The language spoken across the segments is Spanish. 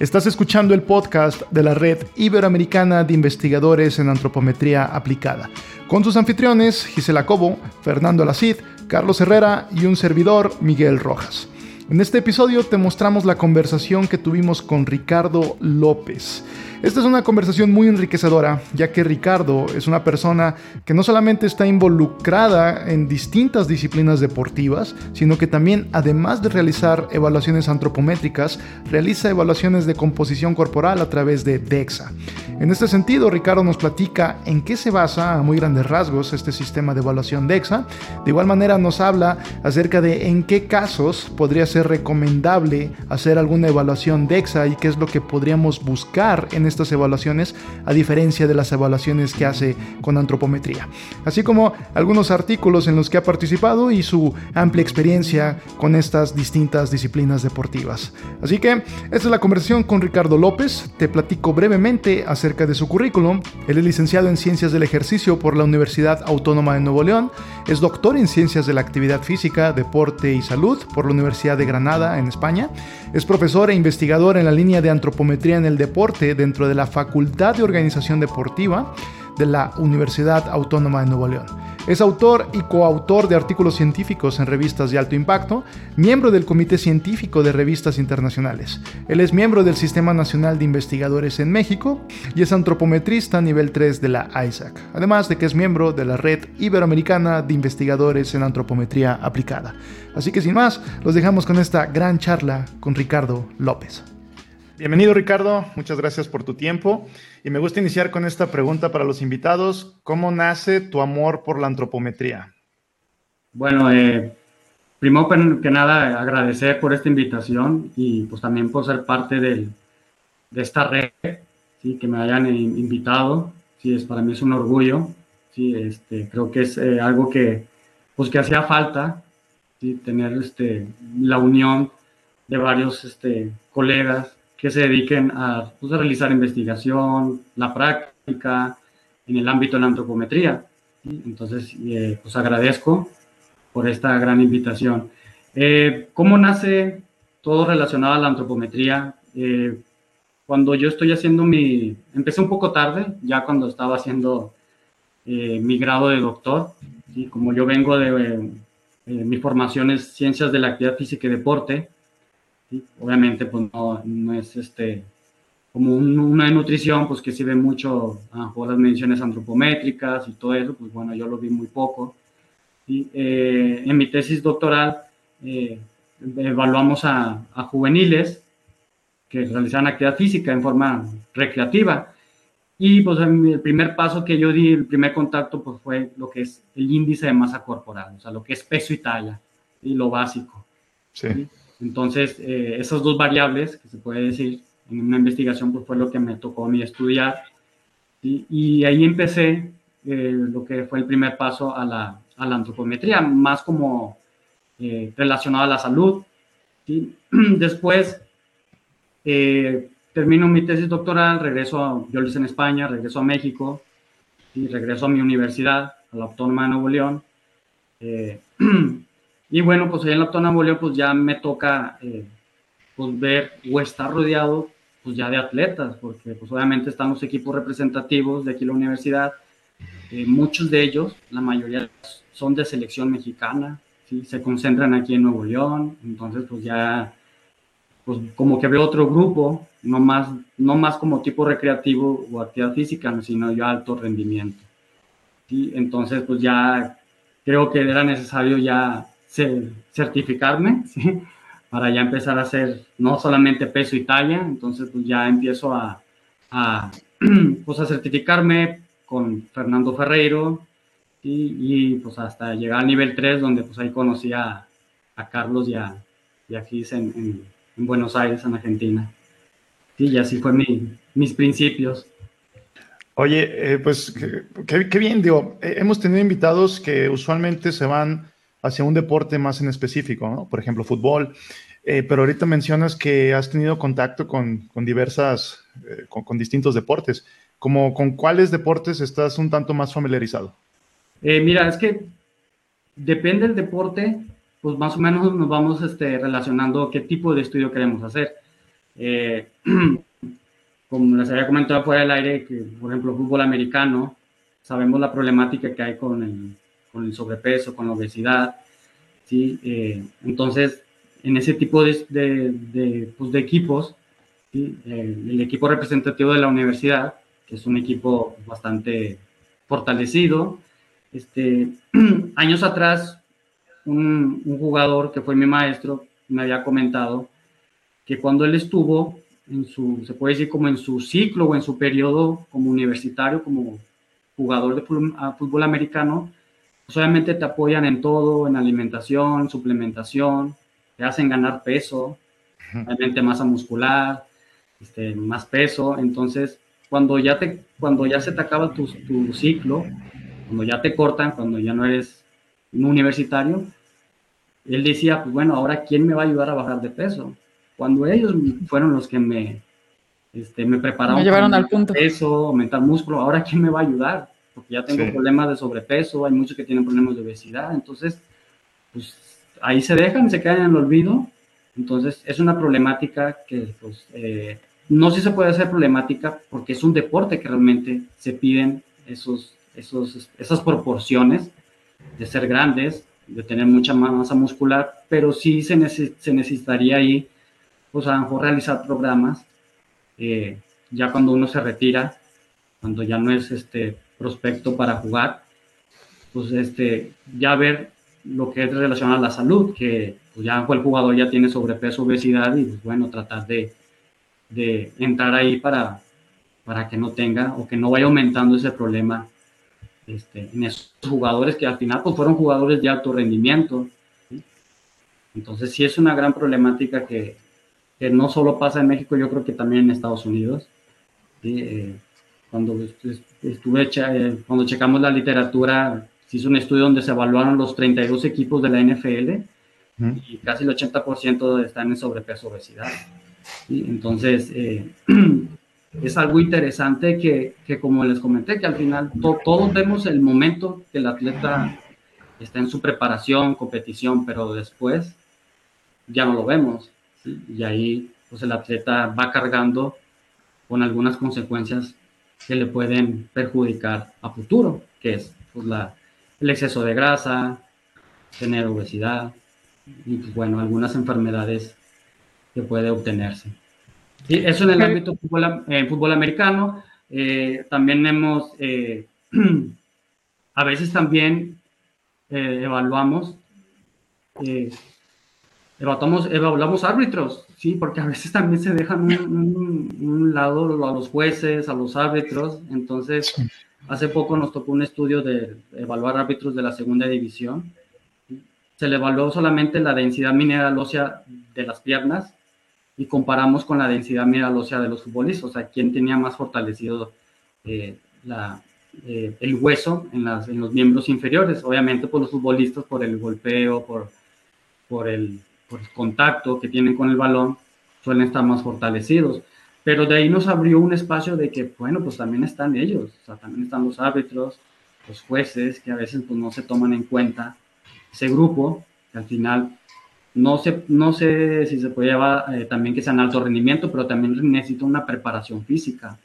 Estás escuchando el podcast de la Red Iberoamericana de Investigadores en Antropometría Aplicada, con sus anfitriones Gisela Cobo, Fernando Alacid, Carlos Herrera y un servidor, Miguel Rojas. En este episodio te mostramos la conversación que tuvimos con Ricardo López. Esta es una conversación muy enriquecedora, ya que Ricardo es una persona que no solamente está involucrada en distintas disciplinas deportivas, sino que también, además de realizar evaluaciones antropométricas, realiza evaluaciones de composición corporal a través de DEXA. En este sentido, Ricardo nos platica en qué se basa a muy grandes rasgos este sistema de evaluación DEXA. De igual manera nos habla acerca de en qué casos podría ser recomendable hacer alguna evaluación DEXA y qué es lo que podríamos buscar en estas evaluaciones, a diferencia de las evaluaciones que hace con antropometría. Así como algunos artículos en los que ha participado y su amplia experiencia con estas distintas disciplinas deportivas. Así que esta es la conversación con Ricardo López. Te platico brevemente acerca de su currículum. Él es licenciado en Ciencias del Ejercicio por la Universidad Autónoma de Nuevo León. Es doctor en Ciencias de la Actividad Física, Deporte y Salud por la Universidad de Granada en España. Es profesor e investigador en la línea de antropometría en el deporte dentro de la Facultad de Organización Deportiva de la Universidad Autónoma de Nuevo León. Es autor y coautor de artículos científicos en revistas de alto impacto, miembro del Comité Científico de Revistas Internacionales. Él es miembro del Sistema Nacional de Investigadores en México y es antropometrista nivel 3 de la ISAC, además de que es miembro de la Red Iberoamericana de Investigadores en Antropometría Aplicada. Así que sin más, los dejamos con esta gran charla con Ricardo López. Bienvenido Ricardo, muchas gracias por tu tiempo. Y me gusta iniciar con esta pregunta para los invitados. ¿Cómo nace tu amor por la antropometría? Bueno, eh, primero que nada agradecer por esta invitación y pues también por ser parte de esta red, ¿sí? que me hayan invitado. Sí, es, para mí es un orgullo. Sí, este, creo que es eh, algo que, pues, que hacía falta, tener este, la unión de varios este, colegas que se dediquen pues, a, realizar investigación, la práctica en el ámbito de la antropometría. Entonces, eh, pues agradezco por esta gran invitación. Eh, ¿Cómo nace todo relacionado a la antropometría? Eh, cuando yo estoy haciendo mi, empecé un poco tarde, ya cuando estaba haciendo mi grado de doctor, y como yo vengo de, mi formación es ciencias de la actividad física y deporte, Obviamente, pues no, no, es este, como una de nutrición, pues que sirve mucho a las mediciones antropométricas y todo eso, pues bueno, yo lo vi muy poco. y eh, en mi tesis doctoral eh, evaluamos a, a, juveniles que realizan actividad física en forma recreativa. Y pues el primer paso que yo di, el primer contacto, pues fue lo que es el índice de masa corporal, o sea, lo que es peso y talla, y lo básico. Sí. Entonces, eh, esas dos variables, que se puede decir, en una investigación, pues fue lo que me tocó a mí estudiar. Y ahí empecé eh, lo que fue el primer paso a la, a la antropometría, más como eh, relacionado a la salud. Después, termino mi tesis doctoral, regreso, a, yo lo hice en España, regreso a México, y regreso a mi universidad, a la Autónoma de Nuevo León. Y bueno, pues ahí en la Tona Bolívar pues ya me toca eh, pues ver o estar rodeado pues ya de atletas, porque pues obviamente están los equipos representativos de aquí la universidad, eh, muchos de ellos, la mayoría son de selección mexicana, ¿sí? se concentran aquí en Nuevo León, entonces pues ya, pues como que veo otro grupo, no más, no más como tipo recreativo o actividad física, sino ya alto rendimiento. ¿sí? Entonces pues ya creo que era necesario ya certificarme, ¿sí? para ya empezar a hacer no solamente peso y talla, entonces pues ya empiezo a, a, pues a certificarme con Fernando Ferreiro y, pues hasta llegar al nivel 3 donde pues ahí conocí a, a Carlos y a, y a en, en, Buenos Aires, en Argentina. y así fue mi, mis principios. Oye, eh, pues qué, bien, digo, eh, hemos tenido invitados que usualmente se van hacia un deporte más en específico, ¿no? Por ejemplo, fútbol. Eh, pero ahorita mencionas que has tenido contacto con, con diversas, eh, con, distintos deportes. Como, ¿Con cuáles deportes estás un tanto más familiarizado? Eh, mira, es que depende del deporte, pues más o menos nos vamos este, relacionando qué tipo de estudio queremos hacer. Eh, como les había comentado fuera del aire, que por ejemplo fútbol americano, sabemos la problemática que hay con el, con el sobrepeso, con la obesidad, ¿sí? Eh, entonces, en ese tipo de, de, pues, de equipos, ¿sí? el equipo representativo de la universidad, que es un equipo bastante fortalecido, este, años atrás, un, jugador que fue mi maestro me había comentado que cuando él estuvo se puede decir como en su ciclo o en su periodo como universitario, como jugador de fútbol, americano, obviamente te apoyan en todo, en alimentación, suplementación, te hacen ganar peso, obviamente masa muscular, este, más peso, entonces cuando ya, te, cuando ya se te acaba tu, tu ciclo, cuando ya te cortan, cuando ya no eres un universitario, él decía, pues bueno, ahora ¿quién me va a ayudar a bajar de peso? Cuando ellos fueron los que me, este, me prepararon. Me llevaron al punto. Peso, aumentar músculo, ahora ¿quién me va a ayudar? Porque ya tengo problemas de sobrepeso, hay muchos que tienen problemas de obesidad, entonces, pues ahí se dejan, se quedan en el olvido. Entonces, es una problemática que, pues, eh, no sé si se puede hacer problemática porque es un deporte que realmente se piden esos, esos, esas proporciones de ser grandes, de tener mucha masa muscular, pero sí se, se necesitaría ahí, pues a lo mejor realizar programas, eh, ya cuando uno se retira, cuando ya no es este prospecto para jugar, pues este, ya ver lo que es relacionado a la salud, que pues ya el jugador ya tiene sobrepeso, obesidad, y pues bueno, tratar de, de entrar ahí para, para que no tenga o que no vaya aumentando ese problema este, en esos jugadores que al final pues, fueron jugadores de alto rendimiento. Entonces sí es una gran problemática que, que, no solo pasa en México, yo creo que también en Estados Unidos. Eh, cuando estuve eh, cuando checamos la literatura, se hizo un estudio donde se evaluaron los 32 equipos de la NFL y casi el 80% están en sobrepeso obesidad. Entonces, eh, es algo interesante que, que, como les comenté, que al final todos vemos el momento que el atleta está en su preparación, competición, pero después ya no lo vemos. Y ahí pues el atleta va cargando con algunas consecuencias que le pueden perjudicar a futuro, que es pues, la, el exceso de grasa, tener obesidad y pues, bueno, algunas enfermedades que puede obtenerse. Sí, eso en el ámbito fútbol, eh, fútbol americano. Eh, también hemos, eh, a veces también evaluamos, evaluamos, evaluamos árbitros, sí, porque a veces también se dejan un, un, lado a los jueces, a los árbitros. Entonces, hace poco nos tocó un estudio de evaluar árbitros de la segunda división. Se le evaluó solamente la densidad mineral ósea de las piernas y comparamos con la densidad mineral ósea de los futbolistas, o sea, quién tenía más fortalecido eh, la, eh, el hueso en, las, en, los miembros inferiores. Obviamente, por los futbolistas, por el golpeo, por, por, el, por el contacto que tienen con el balón, suelen estar más fortalecidos. Pero de ahí nos abrió un espacio de que, bueno, pues también están ellos, o sea, también están los árbitros, los jueces, que a veces pues no se toman en cuenta ese grupo, que al final no sé, no sé si se puede llevar eh, también que sean alto rendimiento, pero también necesita una preparación física.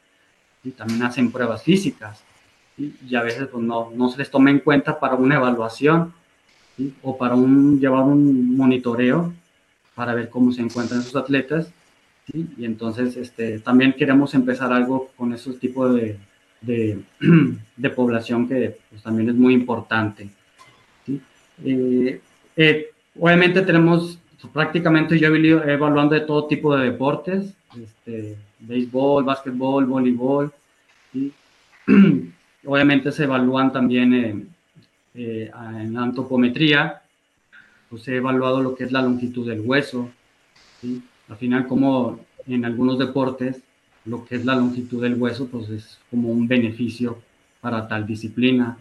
Y también hacen pruebas físicas. Y a veces pues, no, no, se les toma en cuenta para una evaluación o para un, llevar un monitoreo para ver cómo se encuentran esos atletas. Y entonces este, también queremos empezar algo con esos tipos de, de, de población que pues, también es muy importante. Eh, eh, Obviamente tenemos prácticamente yo he venido evaluando de todo tipo de deportes, este, béisbol, básquetbol, voleibol. y Obviamente se evalúan también en, eh, en antropometría, pues he evaluado lo que es la longitud del hueso. Al final, como en algunos deportes, lo que es la longitud del hueso, pues es como un beneficio para tal disciplina.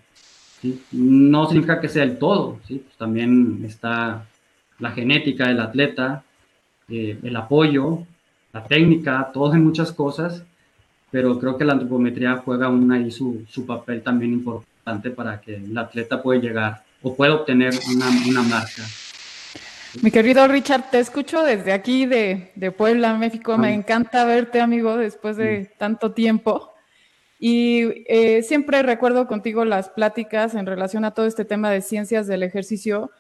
No significa que sea el todo, ¿sí? Pues también está la genética del atleta, eh, el apoyo, la técnica, todas muchas cosas, pero creo que la antropometría juega aún ahí su, su, papel también importante para que el atleta pueda llegar o pueda obtener una, una marca. Mi querido Richard, te escucho desde aquí de, Puebla, México. Me encanta verte, amigo, después de tanto tiempo. Y eh, siempre recuerdo contigo las pláticas en relación a todo este tema de ciencias del ejercicio.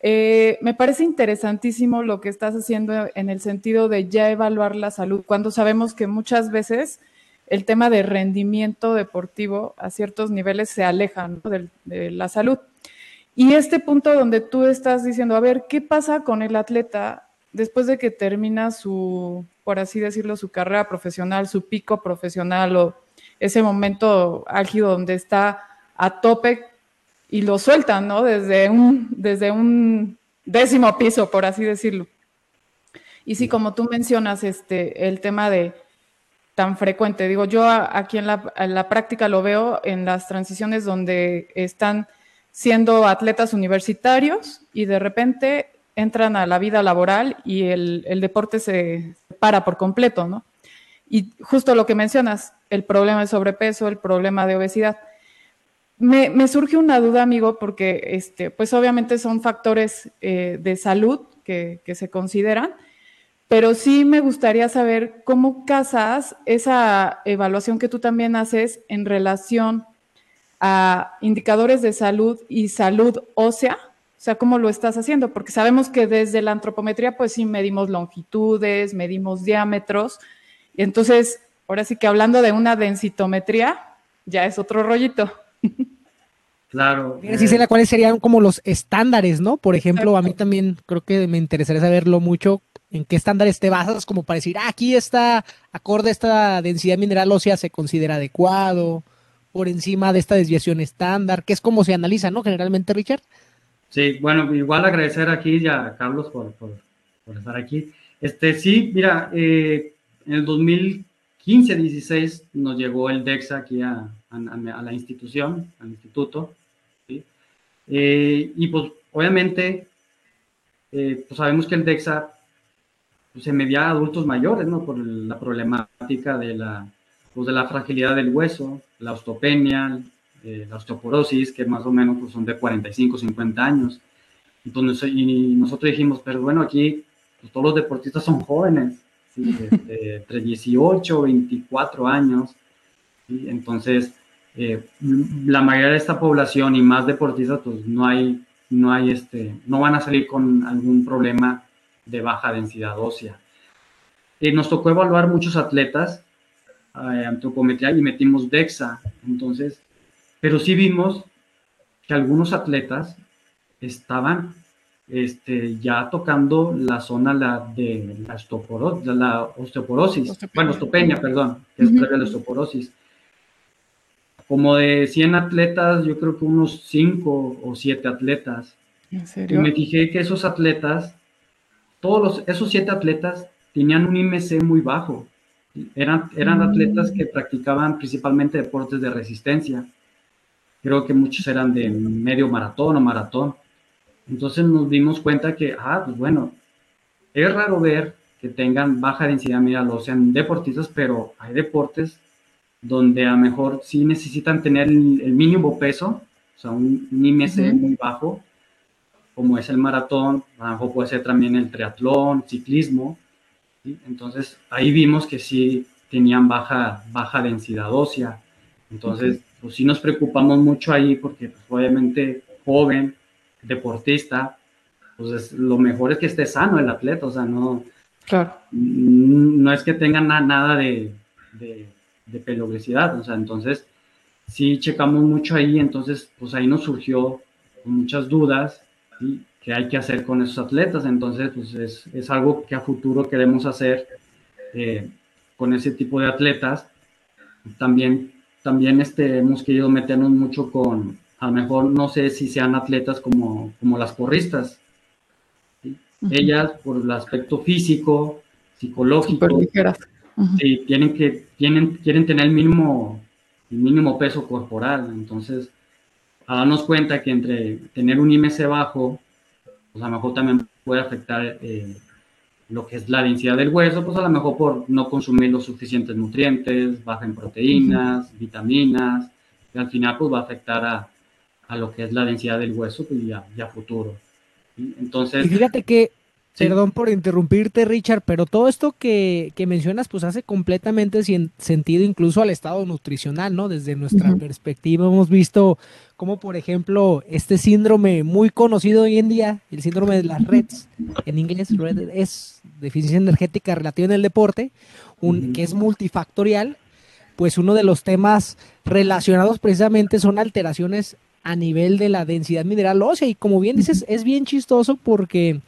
Eh, me parece interesantísimo lo que estás haciendo en el sentido de ya evaluar la salud, cuando sabemos que muchas veces el tema de rendimiento deportivo a ciertos niveles se aleja de, la salud. Y este punto donde tú estás diciendo, a ver, ¿qué pasa con el atleta después de que termina su, por así decirlo, su carrera profesional, su pico profesional o ese momento álgido donde está a tope y lo sueltan, ¿no? Desde un, desde un décimo piso, por así decirlo. Y sí, como tú mencionas, este, el tema de tan frecuente, digo, yo aquí en la, práctica lo veo en las transiciones donde están siendo atletas universitarios y de repente entran a la vida laboral y el, el deporte se para por completo, ¿no? Y justo lo que mencionas, el problema de sobrepeso, el problema de obesidad. Me, surge una duda, amigo, porque este, pues obviamente son factores eh, de salud que, se consideran, pero sí me gustaría saber cómo casas esa evaluación que tú también haces en relación a indicadores de salud y salud ósea, o sea, cómo lo estás haciendo, porque sabemos que desde la antropometría, pues sí medimos longitudes, medimos diámetros, y entonces, ahora sí que hablando de una densitometría, ya es otro rollito. Claro. Sí, sé cuáles serían como los estándares, ¿no? Por ejemplo, a mí también creo que me interesaría saberlo mucho en qué estándares te basas como para decir, ah, aquí está acorde a esta densidad mineral ósea se considera adecuado, por encima de esta desviación estándar, que es como se analiza, ¿no? Generalmente, Richard. Sí, bueno, igual agradecer aquí ya a Carlos por, estar aquí. Este, sí, mira, eh, en el 2015-16 nos llegó el DEXA aquí a, la institución, al instituto, eh, y pues obviamente eh, pues sabemos que el DEXA pues, se medía a adultos mayores, ¿no? Por la problemática de la, pues, de la fragilidad del hueso, la osteopenia, eh, la osteoporosis, que más o menos pues, son de 45, 50 años. Entonces, y nosotros dijimos, pero bueno, aquí pues, todos los deportistas son jóvenes, entre 18 24 años. Entonces, eh, la mayoría de esta población y más deportistas, pues no hay, no hay este, no van a salir con algún problema de baja densidad ósea. Eh, nos tocó evaluar muchos atletas, eh, antropometría y metimos DEXA, entonces, pero sí vimos que algunos atletas estaban este, ya tocando la zona la, de la, osteoporosis, la osteoporosis, bueno, osteopenia, perdón, que es previa a la osteoporosis. Como de 100 atletas, yo creo que unos 5 o 7 atletas. ¿En serio? Y me fijé que esos atletas, todos los, esos 7 atletas tenían un IMC muy bajo. Eran, eran atletas que practicaban principalmente deportes de resistencia. Creo que muchos eran de medio maratón o maratón. Entonces nos dimos cuenta que, ah, pues bueno, es raro ver que tengan baja densidad mineral, o sean deportistas, pero hay deportes donde a lo mejor sí necesitan tener el, mínimo peso, o sea, un, IMC muy bajo, como es el maratón, mejor puede ser también el triatlón, ciclismo. Entonces ahí vimos que sí tenían baja, baja densidad ósea. Entonces, pues sí nos preocupamos mucho ahí porque pues, obviamente joven, deportista, pues lo mejor es que esté sano el atleta, o sea, no, claro. no es que tenga nada de, de, de o sea, entonces sí checamos mucho ahí, entonces pues ahí nos surgió muchas dudas y qué hay que hacer con esos atletas, entonces pues es, es algo que a futuro queremos hacer eh, con ese tipo de atletas. También, también este, hemos querido meternos mucho con, a lo mejor no sé si sean atletas como, como las porristas. Ellas, por el aspecto físico, psicológico, tienen que, tienen, quieren tener el mínimo, el mínimo peso corporal. Entonces, a darnos cuenta que entre tener un IMC bajo, pues a lo mejor también puede afectar eh, lo que es la densidad del hueso, pues a lo mejor por no consumir los suficientes nutrientes, baja en proteínas, vitaminas, y al final pues va a afectar a, a lo que es la densidad del hueso pues ya, ya futuro. Entonces... fíjate que Perdón por interrumpirte, Richard, pero todo esto que, mencionas, pues hace completamente sentido incluso al estado nutricional, ¿no? Desde nuestra perspectiva hemos visto como, por ejemplo, este síndrome muy conocido hoy en día, el síndrome de las REDS, en inglés, es deficiencia energética relativa en el deporte, un, que es multifactorial, pues uno de los temas relacionados precisamente son alteraciones a nivel de la densidad mineral ósea. Y como bien dices, es bien chistoso porque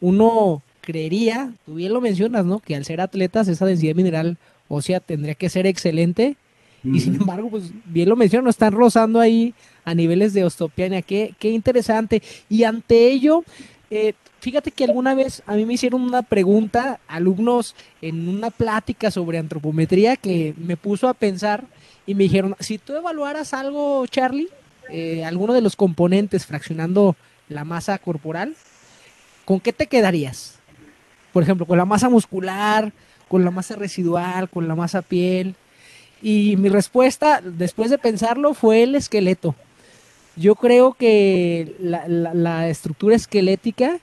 uno creería, tú bien lo mencionas, ¿no? Que al ser atletas esa densidad mineral ósea tendría que ser excelente. Y sin embargo, pues bien lo menciono, están rozando ahí a niveles de osteopenia. Qué, qué interesante. Y ante ello, eh, fíjate que alguna vez a mí me hicieron una pregunta, alumnos en una plática sobre antropometría, que me puso a pensar y me dijeron, si tú evaluaras algo, Charlie, eh, alguno de los componentes fraccionando la masa corporal, ¿con qué te quedarías? Por ejemplo, con la masa muscular, con la masa residual, con la masa piel. Y mi respuesta, después de pensarlo, fue el esqueleto. Yo creo que la, estructura esquelética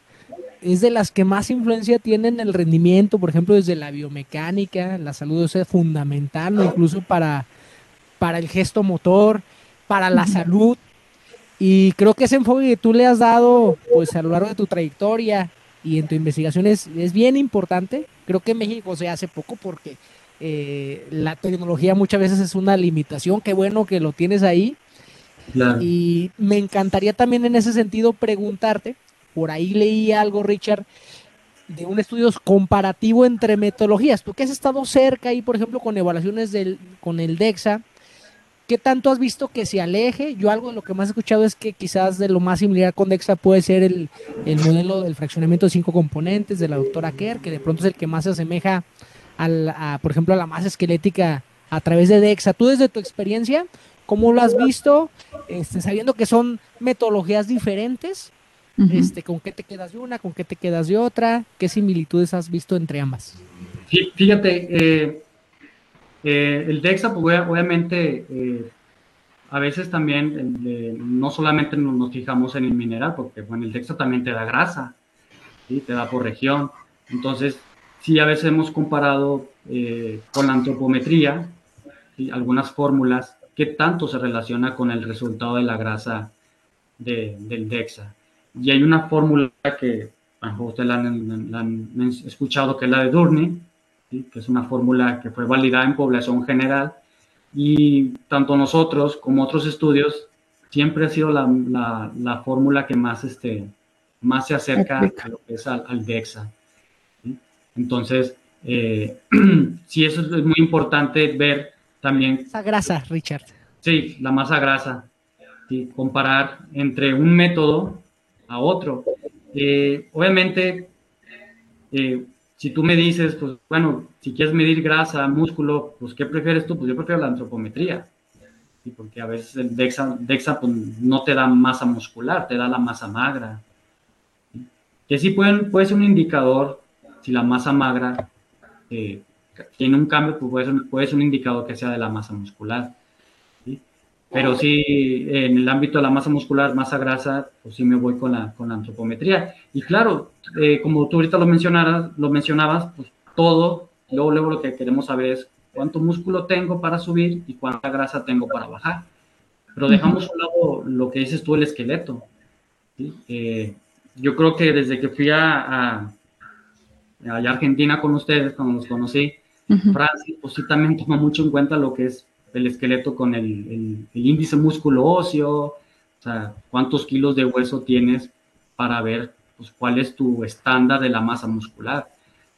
es de las que más influencia tiene en el rendimiento, por ejemplo, desde la biomecánica, la salud es fundamental, incluso para, para el gesto motor, para la salud. Y creo que ese enfoque que tú le has dado, pues a lo largo de tu trayectoria y en tu investigación es, bien importante. Creo que en México se hace poco porque eh, la tecnología muchas veces es una limitación. Qué bueno que lo tienes ahí. Y me encantaría también en ese sentido preguntarte, por ahí leí algo, Richard, de un estudio comparativo entre metodologías. Tú que has estado cerca ahí, por ejemplo, con evaluaciones del, con el DEXA, ¿Qué tanto has visto que se aleje? Yo algo de lo que más he escuchado es que quizás de lo más similar con DEXA puede ser el, modelo del fraccionamiento de cinco componentes de la doctora Kerr, que de pronto es el que más se asemeja, a, por ejemplo, a la masa esquelética a través de DEXA. Tú desde tu experiencia, ¿cómo lo has visto? Este, sabiendo que son metodologías diferentes, este, ¿con qué te quedas de una? ¿Con qué te quedas de otra? ¿Qué similitudes has visto entre ambas? Fíjate, eh, eh, el DEXA, pues obviamente, eh, a veces también eh, no solamente nos, fijamos en el mineral, porque bueno, el DEXA también te da grasa, te da por región. Entonces, sí, a veces hemos comparado con la antropometría, algunas fórmulas, qué tanto se relaciona con el resultado de la grasa del DEXA. Y hay una fórmula que, a lo mejor ustedes la han, escuchado, que es la de Durni, que es una fórmula que fue validada en población general y tanto nosotros como otros estudios siempre ha sido la, la, fórmula que más, este, más se acerca a lo que es al, DEXA. Entonces, eh, sí, eso es muy importante ver también. Esa grasa, Richard. Sí, la masa grasa. comparar entre un método a otro. Eh, obviamente, eh, si tú me dices, pues bueno, si quieres medir grasa, músculo, pues ¿qué prefieres tú? Pues yo prefiero la antropometría. ¿sí? Porque a veces el DEXA, pues, no te da masa muscular, te da la masa magra. Que sí pueden, puede ser un indicador, si la masa magra eh, tiene un cambio, pues puede ser, un indicador que sea de la masa muscular. Pero sí, en el ámbito de la masa muscular, masa grasa, pues sí me voy con la, con la antropometría. Y claro, eh, como tú ahorita lo, mencionaras, lo mencionabas, pues todo, luego, luego lo que queremos saber es cuánto músculo tengo para subir y cuánta grasa tengo para bajar. Pero dejamos un lado lo que dices tú, el esqueleto. Eh, yo creo que desde que fui a, a, Argentina con ustedes, cuando los conocí, Francia, pues sí también toma mucho en cuenta lo que es el esqueleto con el, índice músculo óseo, o sea, cuántos kilos de hueso tienes para ver pues, cuál es tu estándar de la masa muscular.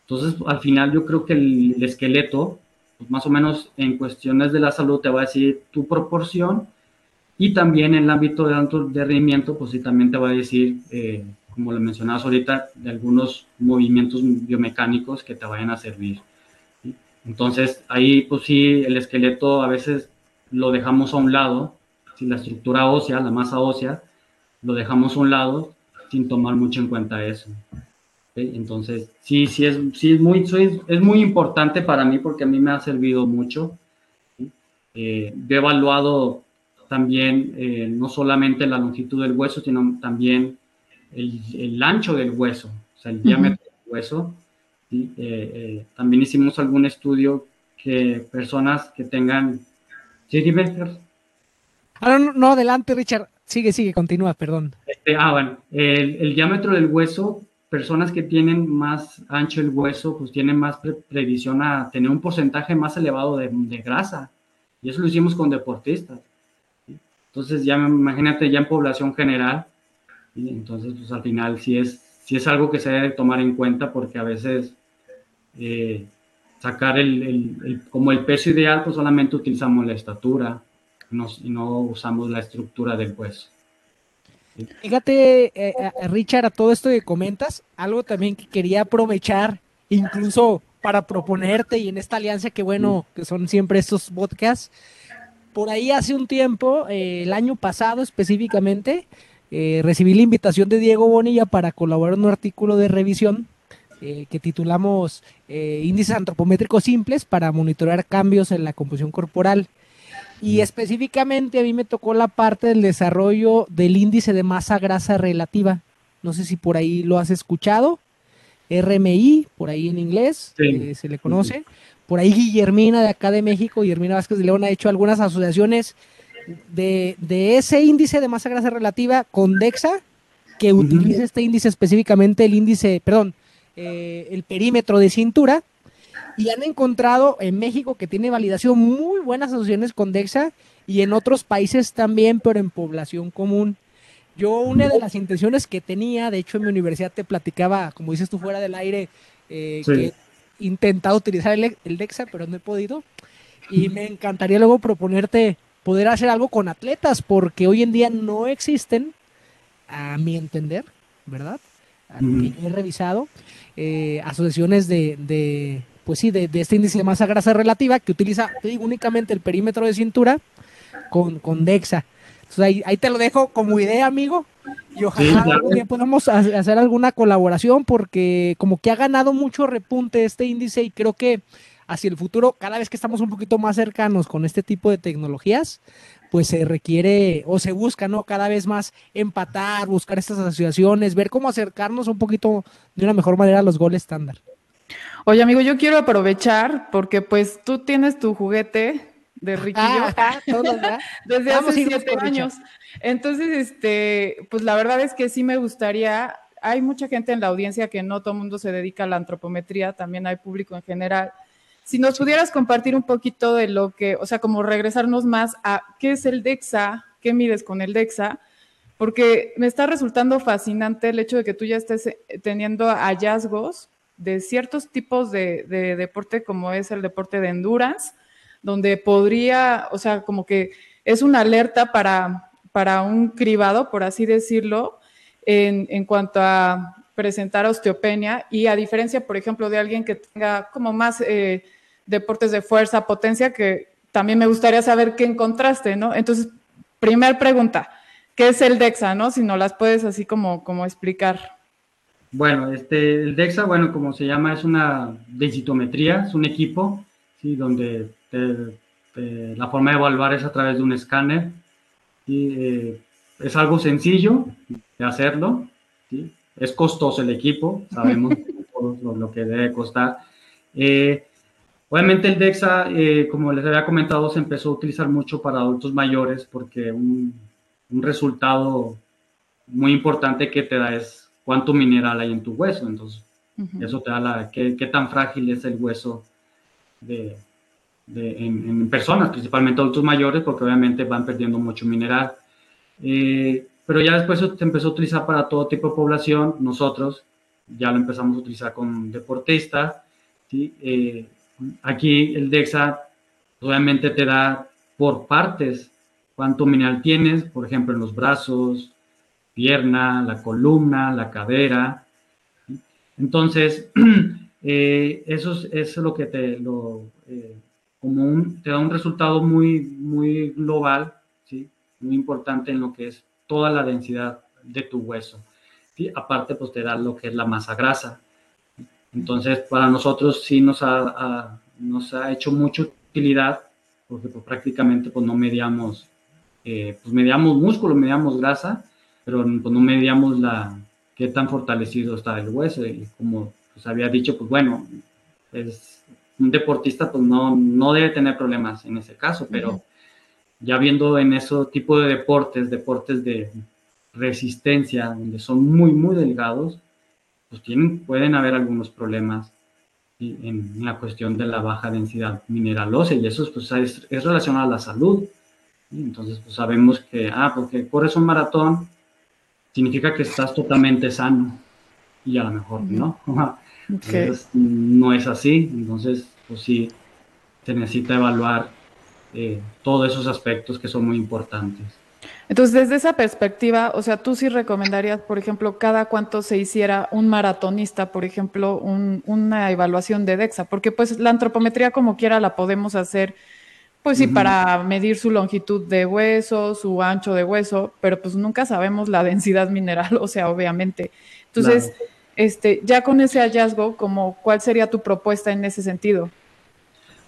Entonces, al final yo creo que el, esqueleto, pues, más o menos en cuestiones de la salud, te va a decir tu proporción y también en el ámbito de, de rendimiento, pues sí, también te va a decir, eh, como lo mencionabas ahorita, de algunos movimientos biomecánicos que te vayan a servir. Entonces, ahí pues sí, el esqueleto a veces lo dejamos a un lado, si la estructura ósea, la masa ósea, lo dejamos a un lado sin tomar mucho en cuenta eso. Entonces, sí, sí, es, sí es, muy, es muy importante para mí porque a mí me ha servido mucho. Eh, he evaluado también eh, no solamente la longitud del hueso, sino también el, ancho del hueso, o sea, el diámetro del hueso. ¿Sí? también hicimos algún estudio que personas que tengan... ¿Sí, Ah, no, no, adelante, Richard. Sigue, sigue, continúa, perdón. Este, ah, bueno, el, diámetro del hueso, personas que tienen más ancho el hueso, pues tienen más previsión a tener un porcentaje más elevado de, grasa. Y eso lo hicimos con deportistas. Entonces, ya imagínate, ya en población general, entonces, pues al final sí es, sí es algo que se debe tomar en cuenta porque a veces eh, sacar el, como el peso ideal, pues solamente utilizamos la estatura y no usamos la estructura del hueso. Fíjate, eh, eh, Richard, a todo esto que comentas, algo también que quería aprovechar, incluso para proponerte y en esta alianza que bueno, que son siempre estos podcasts. Por ahí hace un tiempo, eh, el año pasado específicamente, recibí la invitación de Diego Bonilla para colaborar en un artículo de revisión que titulamos Índices antropométricos simples para monitorear cambios en la composición corporal. Y específicamente a mí me tocó la parte del desarrollo del índice de masa grasa relativa. No sé si por ahí lo has escuchado. RMI, por ahí en inglés, eh, se le conoce. Por ahí Guillermina de acá de México, Guillermina Vázquez de León ha hecho algunas asociaciones de, ese índice de masa grasa relativa con DEXA, que utiliza este índice específicamente, el índice, perdón, eh, el perímetro de cintura, y han encontrado en México que tiene validación muy buenas asociaciones con DEXA y en otros países también, pero en población común. Yo una de las intenciones que tenía, de hecho en mi universidad te platicaba, como dices tú fuera del aire, eh, que he intentado utilizar el, el, DEXA, pero no he podido. Y me encantaría luego proponerte poder hacer algo con atletas, porque hoy en día no existen, a mi entender, ¿verdad? A que he revisado, eh, asociaciones de, pues sí, de, este índice de masa grasa relativa que utiliza, te digo, únicamente el perímetro de cintura con, con DEXA. Entonces ahí, te lo dejo como idea, amigo. Y ojalá algún día podamos hacer alguna colaboración porque como que ha ganado mucho repunte este índice y creo que hacia el futuro, cada vez que estamos un poquito más cercanos con este tipo de tecnologías, pues se requiere o se busca, ¿no? Cada vez más empatar, buscar estas asociaciones, ver cómo acercarnos un poquito de una mejor manera a los goles estándar. Oye, amigo, yo quiero aprovechar porque pues tú tienes tu juguete de Riquillo desde hace siete años. Entonces, este, pues la verdad es que sí me gustaría, hay mucha gente en la audiencia que no todo el mundo se dedica a la antropometría, también hay público en general. Si nos pudieras compartir un poquito de lo que, o sea, como regresarnos más a qué es el DEXA, qué mides con el DEXA, porque me está resultando fascinante el hecho de que tú ya estés eh, teniendo hallazgos de ciertos tipos de, deporte como es el deporte de endurance, donde podría, o sea, como que es una alerta para, para un cribado, por así decirlo, en, cuanto a presentar osteopenia y a diferencia, por ejemplo, de alguien que tenga como más eh, deportes de fuerza, potencia, que también me gustaría saber qué encontraste, ¿no? Entonces, primer pregunta, ¿qué es el DEXA, no? Si no las puedes así como, como explicar. Bueno, este, el DEXA, bueno, como se llama, es una densitometría, es un equipo, ¿sí? donde la forma de evaluar es a través de un escáner. Y, eh, es algo sencillo de hacerlo, ¿sí? es costoso el equipo, sabemos lo, que debe costar. Eh, obviamente el DEXA, eh, como les había comentado, se empezó a utilizar mucho para adultos mayores porque un, un resultado muy importante que te da es cuánto mineral hay en tu hueso. Entonces, eso te da la, qué, tan frágil es el hueso de, en, personas, principalmente adultos mayores, porque obviamente van perdiendo mucho mineral. Eh, pero ya después se empezó a utilizar para todo tipo de población. Nosotros ya lo empezamos a utilizar con deportistas. Eh, aquí el DEXA obviamente te da por partes cuánto mineral tienes, por ejemplo, en los brazos, pierna, la columna, la cadera. Entonces, eh, eso es, lo que te, lo, eh, como te da un resultado muy, muy global, ¿sí? muy importante en lo que es toda la densidad de tu hueso. ¿sí? Aparte, pues te da lo que es la masa grasa. Entonces, para nosotros sí nos ha, nos ha hecho mucha utilidad, porque pues, prácticamente pues, no mediamos, eh, pues mediamos músculo, mediamos grasa, pero pues, no medíamos la, qué tan fortalecido está el hueso. Y como pues, había dicho, pues bueno, es un deportista pues no, no debe tener problemas en ese caso, pero ya viendo en ese tipo de deportes, deportes de resistencia, donde son muy, muy delgados, pues tienen, pueden haber algunos problemas en, la cuestión de la baja densidad mineral ósea y eso pues, es, es relacionado a la salud. Entonces, pues sabemos que, ah, porque corres un maratón, significa que estás totalmente sano y a lo mejor no. no es así, entonces, pues sí, se necesita evaluar eh, todos esos aspectos que son muy importantes. Entonces, desde esa perspectiva, o sea, tú sí recomendarías, por ejemplo, cada cuánto se hiciera un maratonista, por ejemplo, una evaluación de DEXA, porque pues la antropometría como quiera la podemos hacer, pues sí, para medir su longitud de hueso, su ancho de hueso, pero pues nunca sabemos la densidad mineral, o sea, obviamente. Entonces, este, ya con ese hallazgo, como, ¿cuál sería tu propuesta en ese sentido?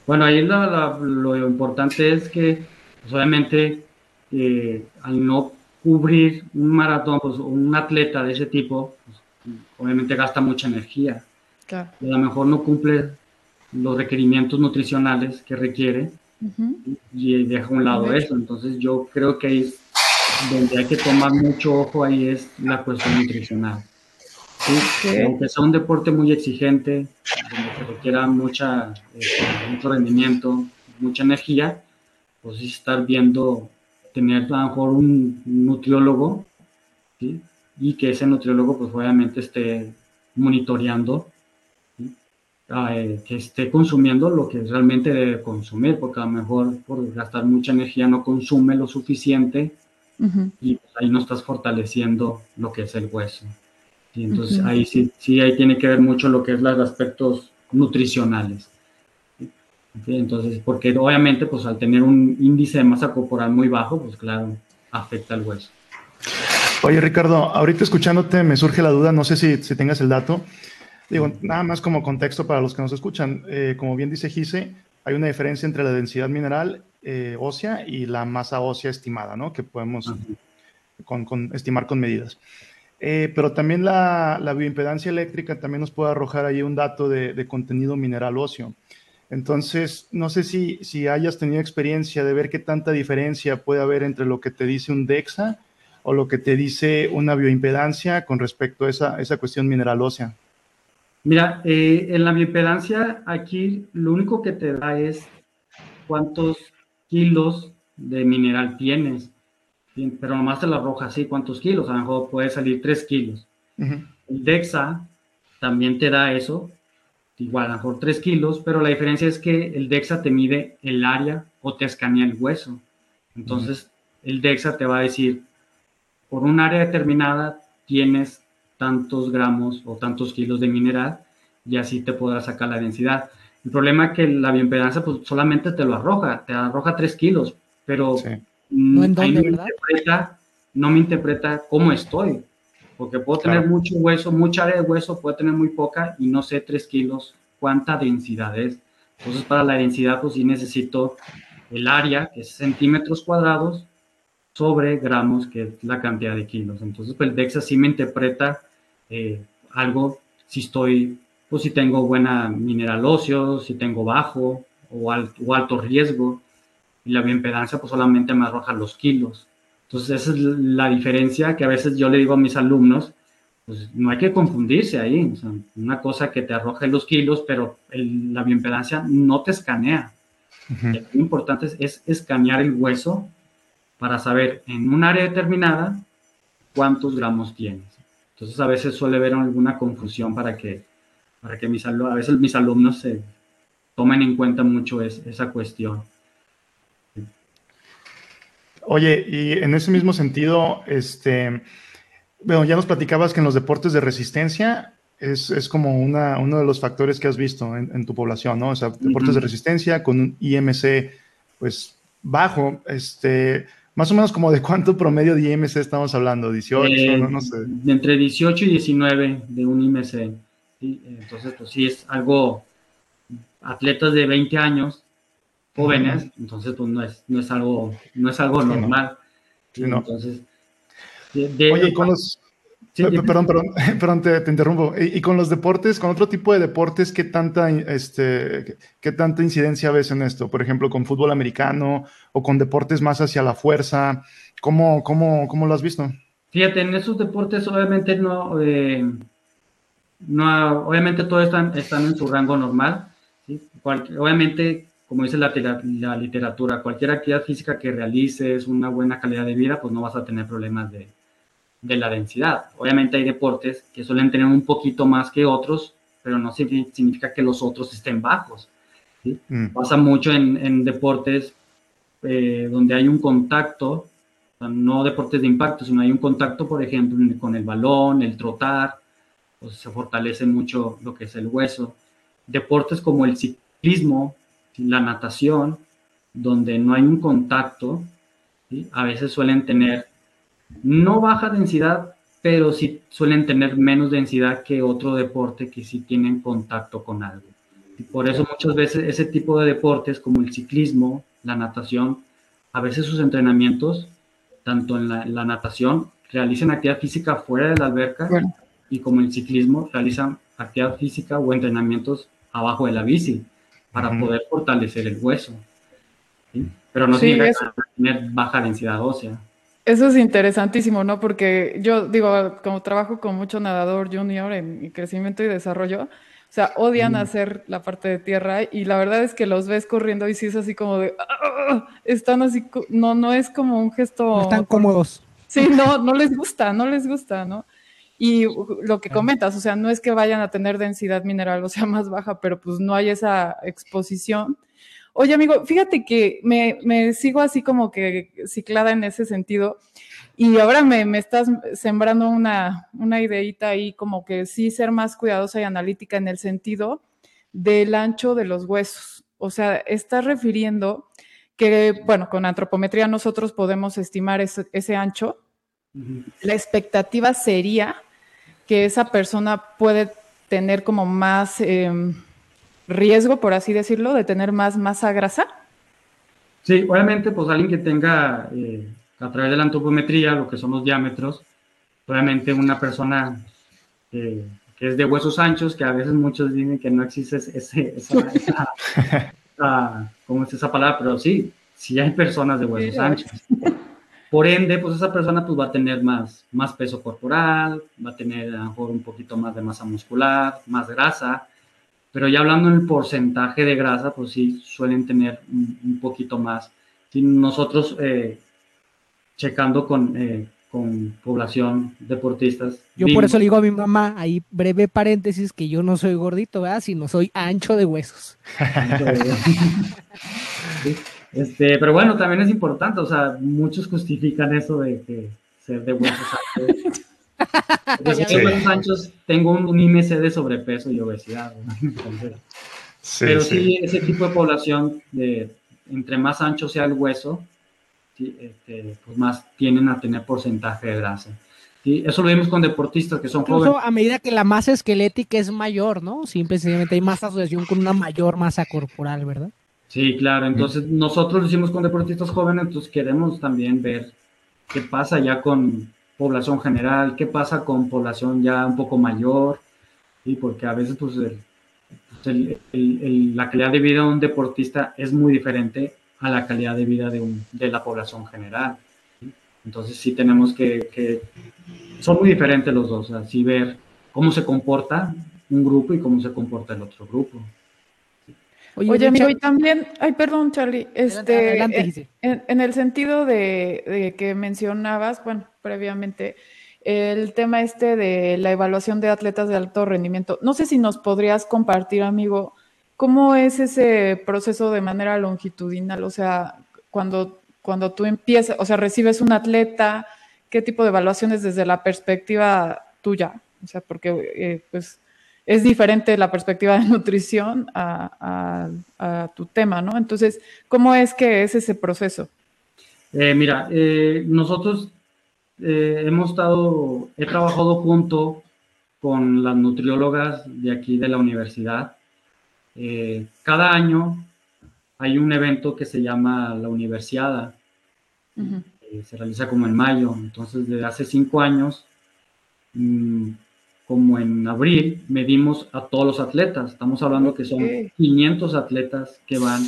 Bueno, ahí lo importante es que, pues, obviamente, eh, al no cubrir un maratón, pues un atleta de ese tipo, pues, obviamente gasta mucha energía. Claro. Y a lo mejor no cumple los requerimientos nutricionales que requiere y deja a un lado eso. Entonces yo creo que ahí donde hay que tomar mucho ojo ahí es la cuestión nutricional. Aunque sea un deporte muy exigente, donde se requiera mucha, este, mucho rendimiento, mucha energía, pues estar viendo tener a lo mejor un nutriólogo, y que ese nutriólogo pues obviamente esté monitoreando, ah, eh, que esté consumiendo lo que realmente debe consumir, porque a lo mejor por gastar mucha energía no consume lo suficiente y pues, ahí no estás fortaleciendo lo que es el hueso. Y entonces ahí sí, sí, ahí tiene que ver mucho lo que es los aspectos nutricionales. Entonces, porque obviamente, pues al tener un índice de masa corporal muy bajo, pues claro, afecta al hueso. Oye, Ricardo, ahorita escuchándote me surge la duda, no sé si, si tengas el dato. Digo, nada más como contexto para los que nos escuchan. Eh, como bien dice Gise, hay una diferencia entre la densidad mineral eh, ósea y la masa ósea estimada, ¿no? Que podemos con, estimar con medidas. Eh, pero también la, la, bioimpedancia eléctrica también nos puede arrojar ahí un dato de, de contenido mineral óseo. Entonces, no sé si, si hayas tenido experiencia de ver qué tanta diferencia puede haber entre lo que te dice un DEXA o lo que te dice una bioimpedancia con respecto a esa, esa cuestión mineral ósea. Mira, eh, en la bioimpedancia aquí lo único que te da es cuántos kilos de mineral tienes, pero nomás te la arroja así, cuántos kilos, a lo mejor puede salir 3 kilos. El DEXA también te da eso, igual a lo mejor 3 kilos, pero la diferencia es que el DEXA te mide el área o te escanea el hueso. Entonces, el DEXA te va a decir, por un área determinada tienes tantos gramos o tantos kilos de mineral y así te podrás sacar la densidad. El problema es que la bioimpedancia pues, solamente te lo arroja, te arroja 3 kilos, pero no, me interpreta, no me interpreta cómo estoy. Porque puedo tener mucho hueso, mucha área de hueso, puedo tener muy poca y no sé 3 kilos cuánta densidad es. Entonces, para la densidad, pues sí necesito el área, que es centímetros cuadrados, sobre gramos, que es la cantidad de kilos. Entonces, pues el DEXA sí me interpreta eh, algo, si estoy, pues si tengo buena mineral óseo, si tengo bajo o, o alto riesgo. Y la bioimpedancia, pues solamente me arroja los kilos. Entonces, esa es la diferencia que a veces yo le digo a mis alumnos, pues no hay que confundirse ahí. una cosa que te arroje los kilos, pero la bioimpedancia no te escanea. Lo importante es, escanear el hueso para saber en un área determinada cuántos gramos tienes. Entonces, a veces suele haber alguna confusión para que, para que mis, a veces mis alumnos se tomen en cuenta mucho esa cuestión. Oye, y en ese mismo sentido, este, bueno, ya nos platicabas que en los deportes de resistencia es, como una, uno de los factores que has visto en, tu población, ¿no? O sea, deportes de resistencia con un IMC, pues, bajo, este, más o menos como de cuánto promedio de IMC estamos hablando, 18, eh, no, sé. Entre 18 y 19 de un IMC. Entonces, pues sí, es algo, atletas de 20 años jóvenes, entonces pues no es, no es algo, no es algo normal. Entonces, Oye, con los, perdón, perdón, perdón te, interrumpo. Y, con los deportes, con otro tipo de deportes, ¿qué tanta, este, qué, tanta incidencia ves en esto? Por ejemplo, con fútbol americano o con deportes más hacia la fuerza. ¿Cómo, cómo, cómo lo has visto? Fíjate, en esos deportes obviamente no, eh, no obviamente todos están, están en su rango normal. obviamente, como dice la, la literatura, cualquier actividad física que realices, una buena calidad de vida, pues no vas a tener problemas de, de la densidad. Obviamente hay deportes que suelen tener un poquito más que otros, pero no significa que los otros estén bajos. Mm. Pasa mucho en, deportes eh, donde hay un contacto, no deportes de impacto, sino hay un contacto, por ejemplo, con el balón, el trotar, pues se fortalece mucho lo que es el hueso. Deportes como el ciclismo, la natación, donde no hay un contacto, a veces suelen tener no baja densidad, pero sí suelen tener menos densidad que otro deporte que sí tienen contacto con algo. Y por eso muchas veces ese tipo de deportes como el ciclismo, la natación, a veces sus entrenamientos, tanto en la, natación, realizan actividad física fuera de la alberca y como el ciclismo realizan actividad física o entrenamientos abajo de la bici para poder fortalecer el hueso. Pero no tiene que tener baja densidad ósea. Eso es interesantísimo, ¿no? Porque yo digo, como trabajo con mucho nadador junior en mi crecimiento y desarrollo, o sea, odian hacer la parte de tierra y la verdad es que los ves corriendo y sí es así como de, ah", están así, no, no es como un gesto. No están cómodos. Sí, no, no les gusta, no les gusta, ¿no? Y lo que comentas, o sea, no es que vayan a tener densidad mineral, o sea, más baja, pero pues no hay esa exposición Oye, amigo, fíjate que me, sigo así como que ciclada en ese sentido. Y ahora me, estás sembrando una, una ideita ahí como que sí ser más cuidadosa y analítica en el sentido del ancho de los huesos. O sea, estás refiriendo que, bueno, con antropometría nosotros podemos estimar ese, ancho. La expectativa sería que esa persona puede tener como más... Em, riesgo, por así decirlo, de tener más masa grasa? Sí, obviamente, pues alguien que tenga eh, a través de la antropometría lo que son los diámetros, obviamente una persona que es de huesos anchos, que a veces muchos dicen que no existe ese, esa, ¿cómo es esa palabra? Pero sí, sí hay personas de huesos anchos. Por ende, pues esa persona pues va a tener más, más peso corporal, va a tener a lo mejor un poquito más de masa muscular, más grasa, pero ya hablando en el porcentaje de grasa, pues sí, suelen tener un, poquito más. Si nosotros, eh, checando con, eh, con población deportistas. Yo por eso le digo a mi mamá, ahí breve paréntesis, que yo no soy gordito, ¿verdad? Sino soy ancho de huesos. este, pero bueno, también es importante, o sea, muchos justifican eso de que ser de huesos anchos anchos, tengo un, IMC de sobrepeso y obesidad. pero sí, ese tipo de población, de, entre más ancho sea el hueso, este, pues más tienen a tener porcentaje de grasa. Eso lo vimos con deportistas que son jóvenes. a medida que la masa esquelética es mayor, ¿no? Simplemente hay más asociación con una mayor masa corporal, ¿verdad? Sí, claro. Entonces, nosotros lo hicimos con deportistas jóvenes, entonces queremos también ver qué pasa ya con, población general, qué pasa con población ya un poco mayor, y porque a veces pues, pues la calidad de vida de un deportista es muy diferente a la calidad de vida de, un, de la población general. Entonces sí tenemos que, son muy diferentes los dos, así ver cómo se comporta un grupo y cómo se comporta el otro grupo. Oye, amigo, y también, ay, perdón, Charlie, este, en, el sentido de, que mencionabas, bueno, previamente, el tema este de la evaluación de atletas de alto rendimiento. No sé si nos podrías compartir, amigo, cómo es ese proceso de manera longitudinal, o sea, cuando, cuando tú empiezas, o sea, recibes un atleta, qué tipo de evaluaciones desde la perspectiva tuya, o sea, porque eh, pues es diferente la perspectiva de nutrición a, tu tema, ¿no? Entonces, ¿cómo es que es ese proceso? Eh, mira, eh, nosotros eh, hemos estado, he trabajado junto con las nutriólogas de aquí de la universidad. cada año hay un evento que se llama la Universiada. se realiza como en mayo. Entonces, desde hace cinco años mm, como en abril, medimos a todos los atletas. Estamos hablando que son 500 atletas que van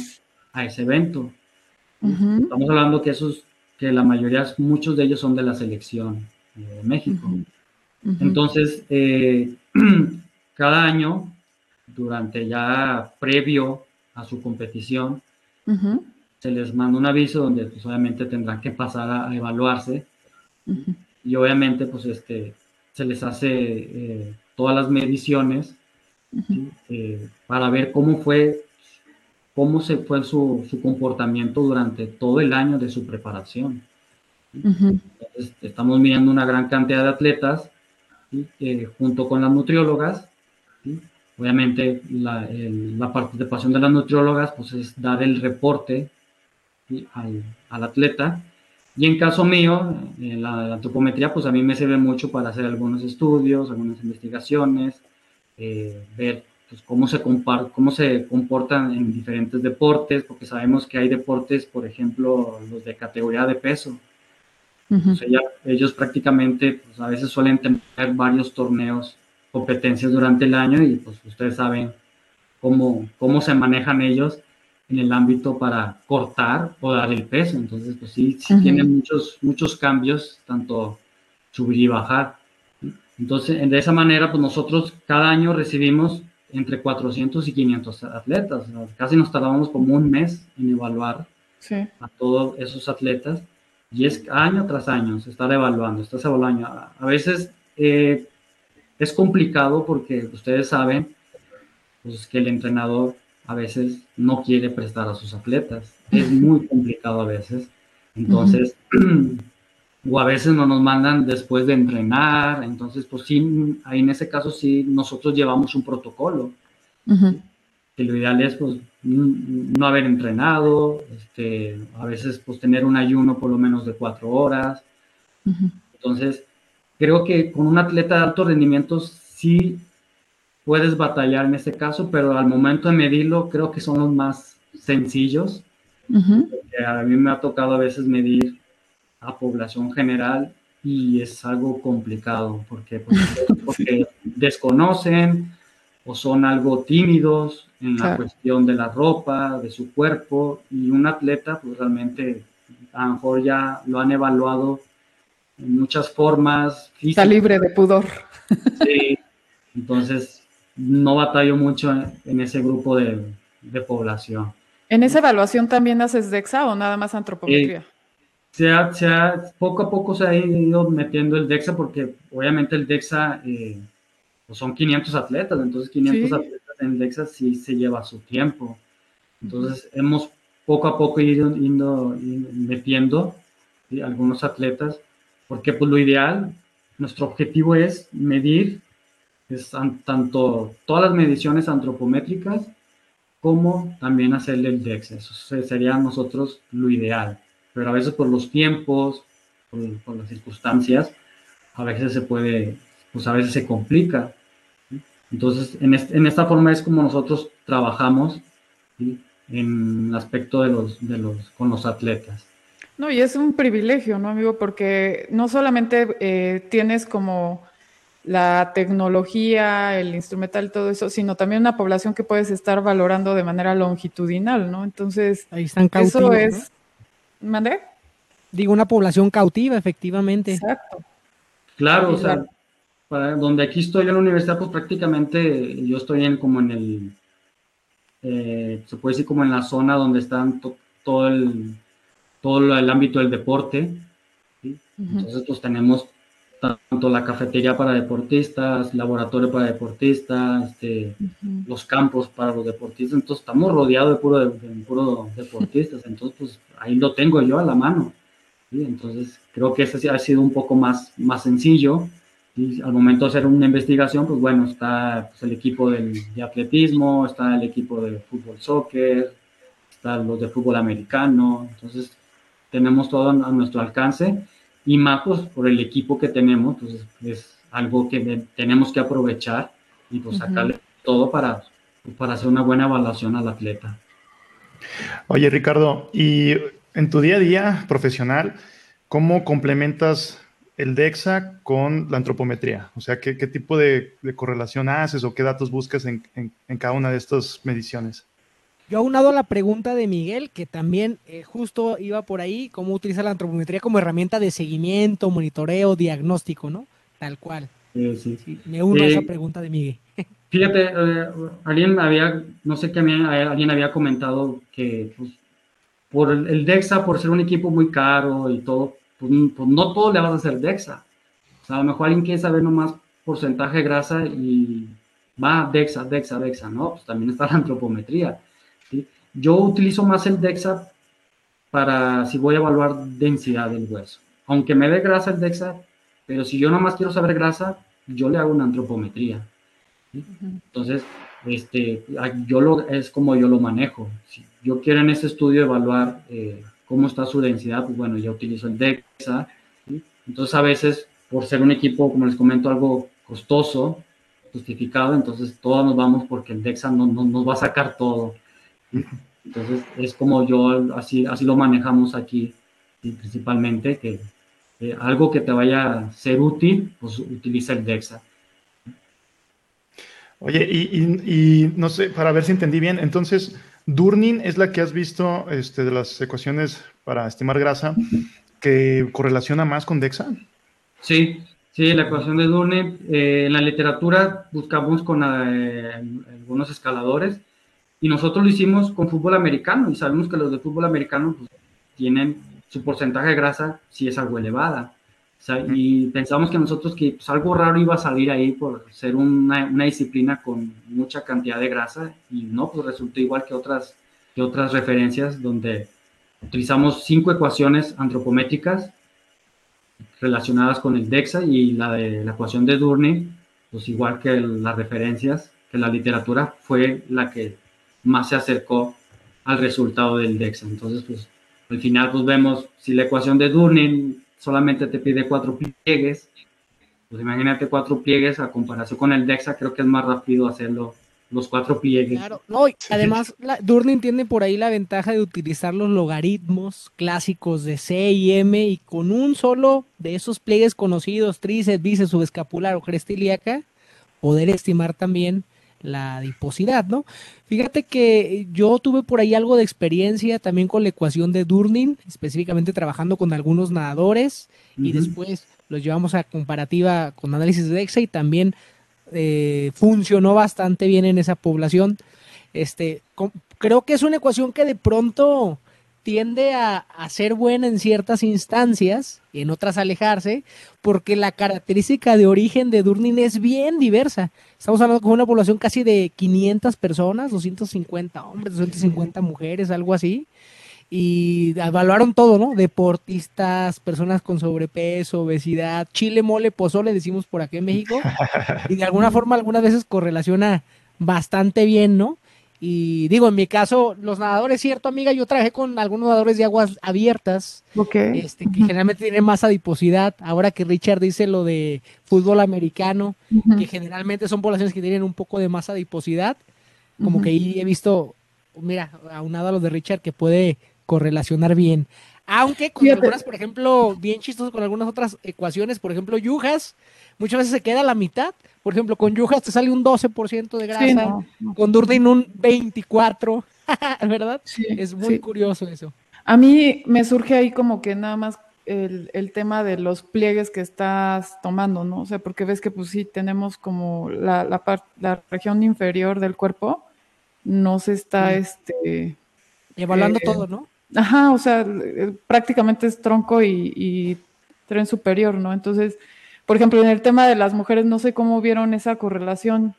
a ese evento. Estamos hablando que esos, que la mayoría, muchos de ellos son de la selección de México. Entonces, eh, cada año, durante ya previo a su competición, se les manda un aviso donde pues, obviamente tendrán que pasar a, evaluarse. Y obviamente pues este se les hace eh, todas las mediciones eh, para ver cómo fue cómo se fue su, su, comportamiento durante todo el año de su preparación. estamos viendo una gran cantidad de atletas eh, junto con las nutriólogas. Obviamente la, la, participación de las nutriólogas pues, es dar el reporte al, al, atleta. Y en caso mío, en la, antropometría, pues a mí me sirve mucho para hacer algunos estudios, algunas investigaciones, eh, ver pues, cómo, se cómo se comportan en diferentes deportes, porque sabemos que hay deportes, por ejemplo, los de categoría de peso. ellos prácticamente pues, a veces suelen tener varios torneos, competencias durante el año y pues ustedes saben cómo, cómo se manejan ellos en el ámbito para cortar o dar el peso. Entonces, pues sí, sí tienen muchos, muchos cambios, tanto subir y bajar. Entonces, de esa manera, pues nosotros cada año recibimos entre 400 y 500 atletas. Casi nos tardamos como un mes en evaluar a todos esos atletas. Y es año tras año se está evaluando, estás evaluando. A veces eh, es complicado porque ustedes saben pues, que el entrenador a veces no quiere prestar a sus atletas. Es muy complicado a veces. Entonces, o a veces no nos mandan después de entrenar. Entonces, pues sí, ahí en ese caso sí, nosotros llevamos un protocolo. Que lo ideal es, pues, no haber entrenado, este, a veces, pues, tener un ayuno por lo menos de cuatro horas. Entonces, creo que con un atleta de alto rendimiento sí puedes batallar en este caso, pero al momento de medirlo creo que son los más sencillos. A mí me ha tocado a veces medir a población general y es algo complicado porque, pues, porque desconocen o son algo tímidos en la cuestión de la ropa, de su cuerpo y un atleta pues realmente a lo mejor ya lo han evaluado en muchas formas. Está libre de pudor. Sí, entonces no batallo mucho en, ese grupo de, población. ¿En esa evaluación también haces DEXA o nada más antropometría? Eh, se poco a poco se ha ido metiendo el DEXA porque obviamente el DEXA eh, pues son 500 atletas, entonces 500 atletas en DEXA sí se lleva su tiempo. Entonces hemos poco a poco ido, ido, metiendo algunos atletas porque pues lo ideal, nuestro objetivo es medir es tanto todas las mediciones antropométricas como también hacerle el DEX. Eso sería nosotros lo ideal. Pero a veces por los tiempos, por, las circunstancias, a veces se puede, pues a veces se complica. Entonces, en, en, esta forma es como nosotros trabajamos en el aspecto de los, de los, con los atletas. No, y es un privilegio, ¿no, amigo? Porque no solamente eh, tienes como la tecnología, el instrumental, todo eso, sino también una población que puedes estar valorando de manera longitudinal, ¿no? Entonces, ahí están cautivos. Eso es. ¿Mandé? Digo, una población cautiva, efectivamente. Exacto. Claro, o sea, para donde aquí estoy en la universidad, pues prácticamente yo estoy en como en el, eh, se puede decir como en la zona donde están todo el todo el ámbito del deporte. Entonces, pues tenemos tanto la cafetería para deportistas, laboratorio para deportistas, este, los campos para los deportistas, entonces estamos rodeados de puro, de, puro deportistas, entonces pues ahí lo tengo yo a la mano, entonces creo que ese ha sido un poco más, más sencillo, y al momento de hacer una investigación, pues bueno, está pues, el equipo del, de atletismo, está el equipo de fútbol soccer, están los de fútbol americano, entonces tenemos todo a nuestro alcance y más pues, por el equipo que tenemos, pues es algo que tenemos que aprovechar y pues sacarle todo para, para hacer una buena evaluación al atleta. Oye Ricardo, y en tu día a día profesional, ¿cómo complementas el DEXA con la antropometría? O sea, ¿qué, tipo de, correlación haces o qué datos buscas en, cada una de estas mediciones? Yo aunado a la pregunta de Miguel, que también eh, justo iba por ahí, cómo utiliza la antropometría como herramienta de seguimiento, monitoreo, diagnóstico, ¿no? Tal cual. Sí, sí. me uno a esa pregunta de Miguel. Fíjate, eh, alguien había, no sé qué, alguien había comentado que pues, por el, DEXA, por ser un equipo muy caro y todo, pues, pues, no todo le vas a hacer DEXA. O sea, a lo mejor alguien quiere saber nomás porcentaje de grasa y va DEXA, DEXA, DEXA, ¿no? Pues también está la antropometría. Yo utilizo más el DEXA para si voy a evaluar densidad del hueso. Aunque me dé grasa el DEXA, pero si yo nomás quiero saber grasa, yo le hago una antropometría. Entonces, este, yo lo, es como yo lo manejo. Si yo quiero en este estudio evaluar eh, cómo está su densidad, pues bueno, yo utilizo el DEXA. Entonces, a veces, por ser un equipo, como les comento, algo costoso, justificado, entonces todos nos vamos porque el DEXA no, no nos va a sacar todo. Entonces, es como yo, así, así lo manejamos aquí, principalmente, que algo que te vaya a ser útil, pues utiliza el DEXA. Oye, y, no sé, para ver si entendí bien, entonces, Durnin es la que has visto este, de las ecuaciones para estimar grasa que correlaciona más con DEXA. Sí, sí, la ecuación de Durnin. Eh, en la literatura buscamos con eh, algunos escaladores y nosotros lo hicimos con fútbol americano y sabemos que los de fútbol americano pues, tienen su porcentaje de grasa si es algo elevada. Y pensamos que nosotros que pues, algo raro iba a salir ahí por ser una, una, disciplina con mucha cantidad de grasa y no, pues resultó igual que otras, que otras referencias donde utilizamos cinco ecuaciones antropométricas relacionadas con el DEXA y la de la ecuación de Durning, pues igual que las referencias, que la literatura fue la que más se acercó al resultado del DEXA. Entonces, pues al final pues vemos si la ecuación de Durning solamente te pide cuatro pliegues. Pues imagínate cuatro pliegues a comparación con el DEXA, creo que es más rápido hacerlo los cuatro pliegues. Claro, no, además la, tiene por ahí la ventaja de utilizar los logaritmos clásicos de C y M y con un solo de esos pliegues conocidos, tríceps, bíceps, subescapular o cresta ilíaca, poder estimar también la adiposidad, ¿no? Fíjate que yo tuve por ahí algo de experiencia también con la ecuación de Durning, específicamente trabajando con algunos nadadores y después los llevamos a comparativa con análisis de DEXA y también eh, funcionó bastante bien en esa población. Este, creo que es una ecuación que de pronto tiende a, ser buena en ciertas instancias y en otras alejarse, porque la característica de origen de Durnin es bien diversa. Estamos hablando con una población casi de 500 personas, 250 hombres, 250 mujeres, algo así. Y evaluaron todo, ¿no? Deportistas, personas con sobrepeso, obesidad, chile, mole, pozole, decimos por aquí en México. Y de alguna forma, algunas veces correlaciona bastante bien, ¿no? Y digo, en mi caso, los nadadores, cierto, amiga, yo trabajé con algunos nadadores de aguas abiertas, este, que generalmente tienen más adiposidad. Ahora que Richard dice lo de fútbol americano, que generalmente son poblaciones que tienen un poco de más adiposidad, como que ahí he visto, mira, aunado a lo de Richard, que puede correlacionar bien. Aunque con algunas, por ejemplo, bien chistoso con algunas otras ecuaciones, por ejemplo, Yujas, muchas veces se queda a la mitad. Por ejemplo, con Yujas te sale un 12% de grasa, con Durdin un 24%, ¿verdad? es muy curioso eso. A mí me surge ahí como que nada más el, tema de los pliegues que estás tomando, ¿no? O sea, porque ves que pues sí tenemos como la, la, la región inferior del cuerpo, no se está, este... Evaluando eh, todo, ¿no? Ajá, o sea, prácticamente es tronco y, y tren superior, ¿no? Entonces, por ejemplo, en el tema de las mujeres, no sé cómo vieron esa correlación,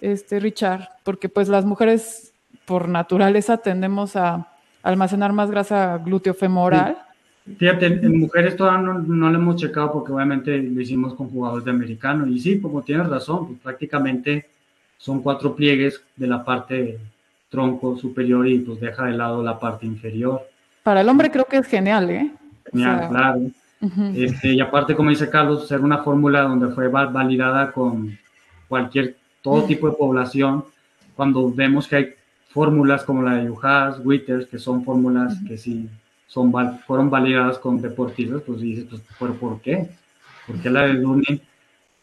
este Richard, porque pues las mujeres por naturaleza tendemos a almacenar más grasa gluteofemoral. Fíjate, en mujeres todavía no, no, lo hemos checado porque obviamente lo hicimos con jugadores de americano. Y sí, como tienes razón, pues prácticamente son cuatro pliegues de la parte tronco superior y pues deja de lado la parte inferior. Para el hombre creo que es genial, ¿eh? Genial, claro. Este, y aparte, como dice Carlos, ser una fórmula donde fue validada con cualquier, todo tipo de población, cuando vemos que hay fórmulas como la de Yuhas, Witters, que son fórmulas que sí son, fueron validadas con deportistas, pues dices, pues, ¿por, ¿por qué? porque la de Lunin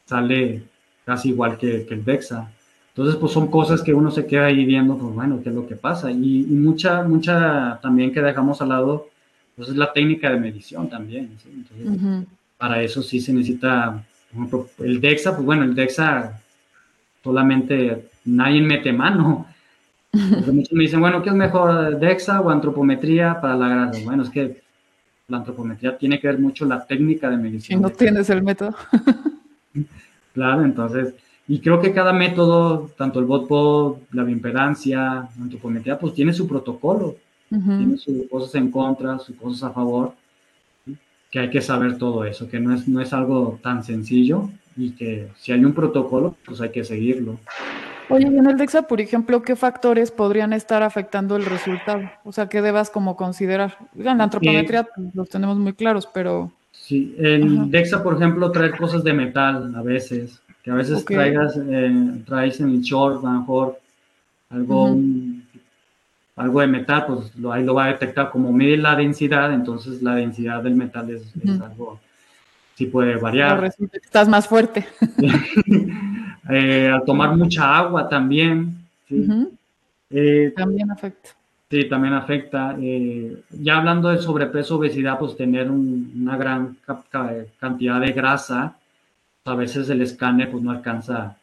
sale casi igual que, el DEXA. Entonces, pues son cosas que uno se queda ahí viendo, pues bueno, qué es lo que pasa. Y, mucha, mucha también que dejamos al lado, pues es la técnica de medición también. Entonces, para eso sí se necesita, por ejemplo, el DEXA, pues bueno, el DEXA solamente nadie mete mano. muchos me dicen, bueno, ¿qué es mejor, DEXA o antropometría para la grasa? Bueno, es que la antropometría tiene que ver mucho la técnica de medición. Y no tienes el método. claro, entonces, y creo que cada método, tanto el BOTPOD, la bioimpedancia, la antropometría, pues tiene su protocolo, tiene sus cosas en contra, sus cosas a favor, que hay que saber todo eso, que no es, no es algo tan sencillo y que si hay un protocolo, pues hay que seguirlo. Oye, en el DEXA, por ejemplo, ¿qué factores podrían estar afectando el resultado? O sea, ¿qué debas como considerar? En la antropometría pues, los tenemos muy claros, pero... Sí, el DEXA, por ejemplo, traer cosas de metal a veces, que a veces traigas, eh, traes en el short, a lo mejor algo, algo de metal, pues lo, ahí lo va a detectar como mide la densidad, entonces la densidad del metal es, algo, sí puede variar. Estás más fuerte. Eh, al tomar mucha agua también. Eh, también afecta. Sí, también afecta. Eh, ya hablando de sobrepeso, obesidad, pues tener una gran cantidad de grasa, a veces el escáner pues no alcanza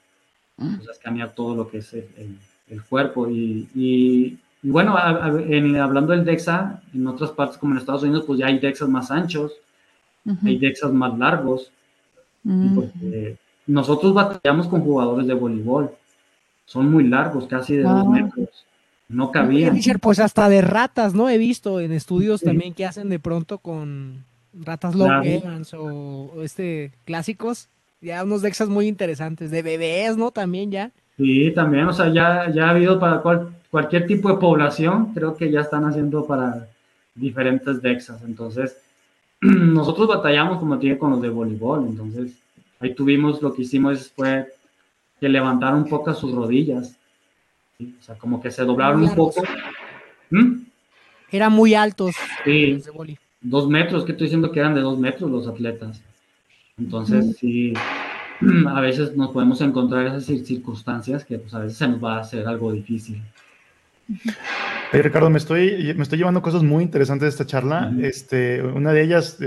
pues, a escanear todo lo que es el, cuerpo. Y, bueno, hablando del DEXA, en otras partes como en Estados Unidos, pues ya hay DEXAs más anchos, hay DEXAs más largos nosotros batallamos con jugadores de voleibol. Son muy largos, casi de dos metros. No cabían. Pues hasta de ratas, ¿no? He visto en estudios también que hacen de pronto con ratas long Evans o, este clásicos. Ya unos dexas muy interesantes. De bebés, ¿no? También ya. Sí, también. O sea, ya, ya ha habido para cualquier tipo de población. Creo que ya están haciendo para diferentes dexas. Entonces, nosotros batallamos, como dije, con los de voleibol. Entonces, Ahí tuvimos, lo que hicimos fue que levantaron un poco sus rodillas. O sea, como que se doblaron un poco. ¿Mm? Eran muy altos. Sí, dos metros, que estoy diciendo que eran de dos metros los atletas. Entonces, sí, a veces nos podemos encontrar esas circunstancias que pues, a veces se nos va a hacer algo difícil. Ricardo, me estoy, me estoy llevando cosas muy interesantes de esta charla. este, una de ellas,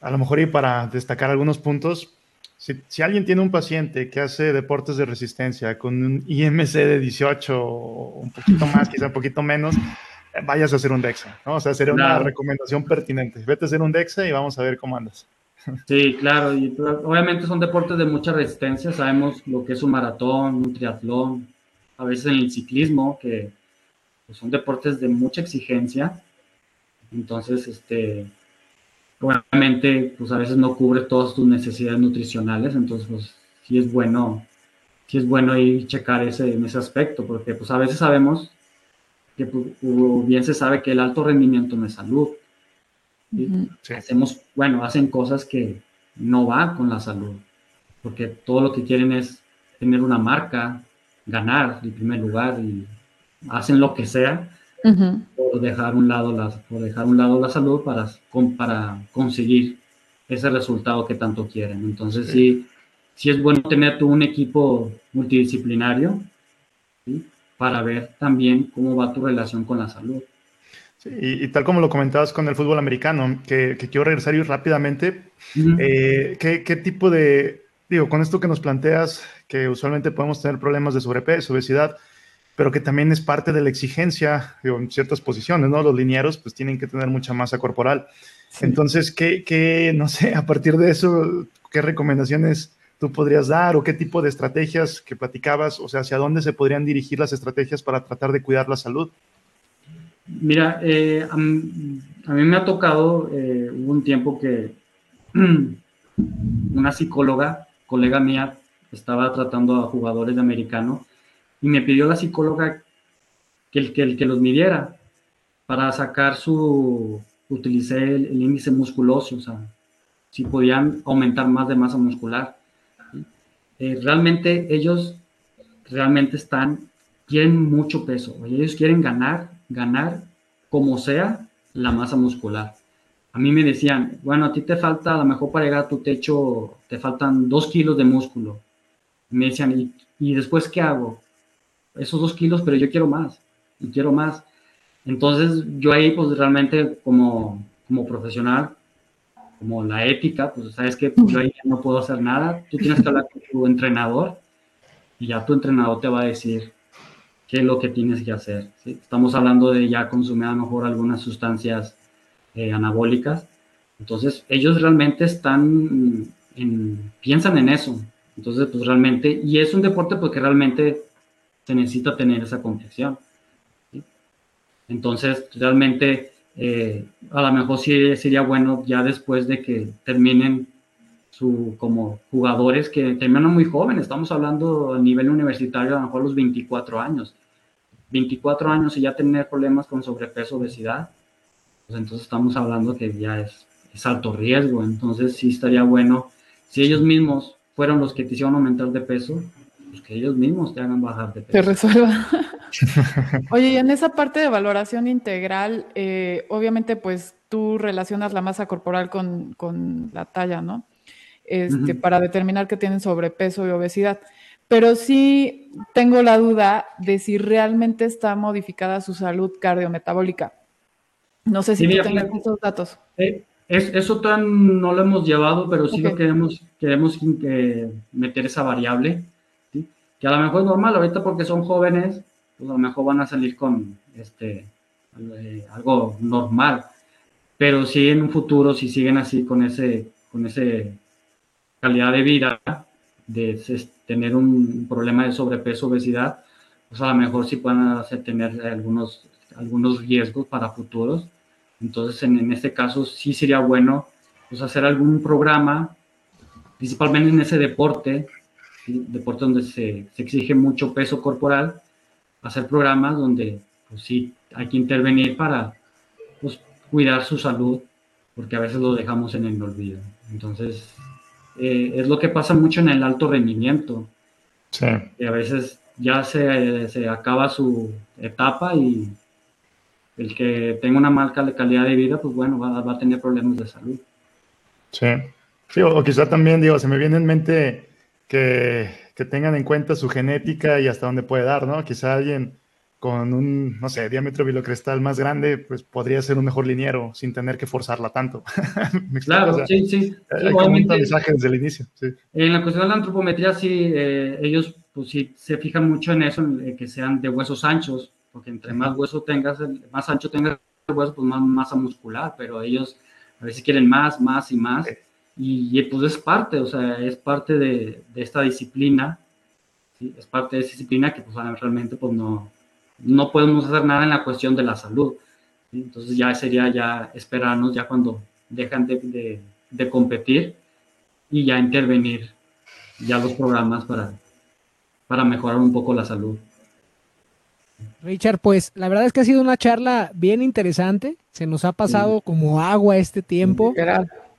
a lo mejor y para destacar algunos puntos, si, alguien tiene un paciente que hace deportes de resistencia con un IMC de 18 o un poquito más, quizá un poquito menos, vayas a hacer un DEXA, ¿no? O sea, sería una recomendación pertinente. Vete a hacer un DEXA y vamos a ver cómo andas. Sí, claro, y pues, obviamente son deportes de mucha resistencia, sabemos lo que es un maratón, un triatlón, a veces en el ciclismo, que pues, son deportes de mucha exigencia. Entonces, este, obviamente, pues a veces no cubre todas tus necesidades nutricionales, entonces, pues sí es bueno, sí es bueno ir checar ese, en ese aspecto, porque pues a veces sabemos que pues, bien se sabe que el alto rendimiento no es salud. Hacemos, bueno, hacen cosas que no van con la salud, porque todo lo que quieren es tener una marca, ganar el primer lugar y hacen lo que sea por, dejar un lado la, por dejar un lado la salud para, para conseguir ese resultado que tanto quieren. Entonces, sí, sí, es bueno tener tú un equipo multidisciplinario para ver también cómo va tu relación con la salud. Y, tal como lo comentabas con el fútbol americano, que, quiero regresar y rápidamente, eh, ¿qué, ¿qué, tipo de, digo, con esto que nos planteas, que usualmente podemos tener problemas de sobrepeso, obesidad, pero que también es parte de la exigencia en ciertas posiciones, ¿no? Los linieros pues tienen que tener mucha masa corporal. Entonces, ¿qué, ¿qué, no sé, a partir de eso, qué recomendaciones tú podrías dar o qué tipo de estrategias que platicabas, o sea, hacia dónde se podrían dirigir las estrategias para tratar de cuidar la salud? Mira, eh, a, mí me ha tocado, eh, hubo un tiempo que una psicóloga, colega mía, estaba tratando a jugadores de americano y me pidió la psicóloga que el que, el que los midiera para sacar su, utilicé el, índice musculoso, o sea, si podían aumentar más de masa muscular. Eh, realmente ellos realmente están, quieren mucho peso, ellos quieren ganar, ganar como sea la masa muscular. a mí me decían, bueno, a ti te falta, a lo mejor para llegar a tu techo, te faltan dos kilos de músculo. me decían, ¿y, ¿y después qué hago? Esos dos kilos, pero yo quiero más, y quiero más. Entonces yo ahí pues realmente como, como profesional, como la ética, pues sabes que pues, yo ahí no puedo hacer nada, tú tienes que hablar con tu entrenador y ya tu entrenador te va a decir qué es lo que tienes que hacer. Estamos hablando de ya consumir a lo mejor algunas sustancias eh, anabólicas, entonces ellos realmente están, en, piensan en eso, entonces pues realmente, y es un deporte porque realmente se necesita tener esa complexión. Entonces, realmente, eh, a lo mejor sí sería bueno ya después de que terminen su, como jugadores que terminan muy jóvenes, estamos hablando a nivel universitario, a lo mejor los 24 años. 24 años y ya tener problemas con sobrepeso, obesidad, pues entonces estamos hablando que ya es, es alto riesgo. Entonces sí estaría bueno, si ellos mismos fueron los que te hicieron aumentar de peso, pues que ellos mismos te hagan bajar de peso. Te resuelva. Oye, y en esa parte de valoración integral, eh, obviamente, pues tú relacionas la masa corporal con, con la talla, ¿no? Este, Para determinar que tienen sobrepeso y obesidad. Pero sí tengo la duda de si realmente está modificada su salud cardiometabólica. No sé si tú tengas esos datos. Eh, eso tan no lo hemos llevado, pero sí lo queremos, queremos meter esa variable, que a lo mejor es normal ahorita porque son jóvenes, pues a lo mejor van a salir con este, eh, algo normal. Pero si en un futuro, si siguen así con ese, con ese calidad de vida, de tener un problema de sobrepeso, obesidad, pues a lo mejor sí pueden hacer, tener algunos, algunos riesgos para futuros. Entonces, en, en este caso, sí sería bueno pues, hacer algún programa, principalmente en ese deporte, deporte donde se, se exige mucho peso corporal, hacer programas donde pues sí hay que intervenir para pues, cuidar su salud, porque a veces lo dejamos en el olvido. Entonces, eh, es lo que pasa mucho en el alto rendimiento. Sí. a veces ya se, se, acaba su etapa y el que tenga una mala calidad de vida, pues bueno, va, va a tener problemas de salud. Sí. sí o, o quizá también, digo, se me viene en mente que que tengan en cuenta su genética y hasta dónde puede dar, ¿no? Quizá alguien con un, no sé, diámetro bilocrestal más grande, pues podría ser un mejor liniero sin tener que forzarla tanto. claro, sí, sí. Hay un mensaje desde el inicio. Sí. En la cuestión de la antropometría, sí, eh, ellos pues sí se fijan mucho en eso, en que sean de huesos anchos, porque entre más hueso tengas, más ancho tengas el hueso, pues más masa muscular, pero ellos a veces quieren más, más y más. Y, pues es parte, o sea, es parte de, esta disciplina, ¿sí? es parte de esa disciplina que pues realmente pues no, no podemos hacer nada en la cuestión de la salud. Entonces ya sería ya esperarnos ya cuando dejan de, de, competir y ya intervenir ya los programas para, para mejorar un poco la salud. Richard, pues la verdad es que ha sido una charla bien interesante. Se nos ha pasado como agua este tiempo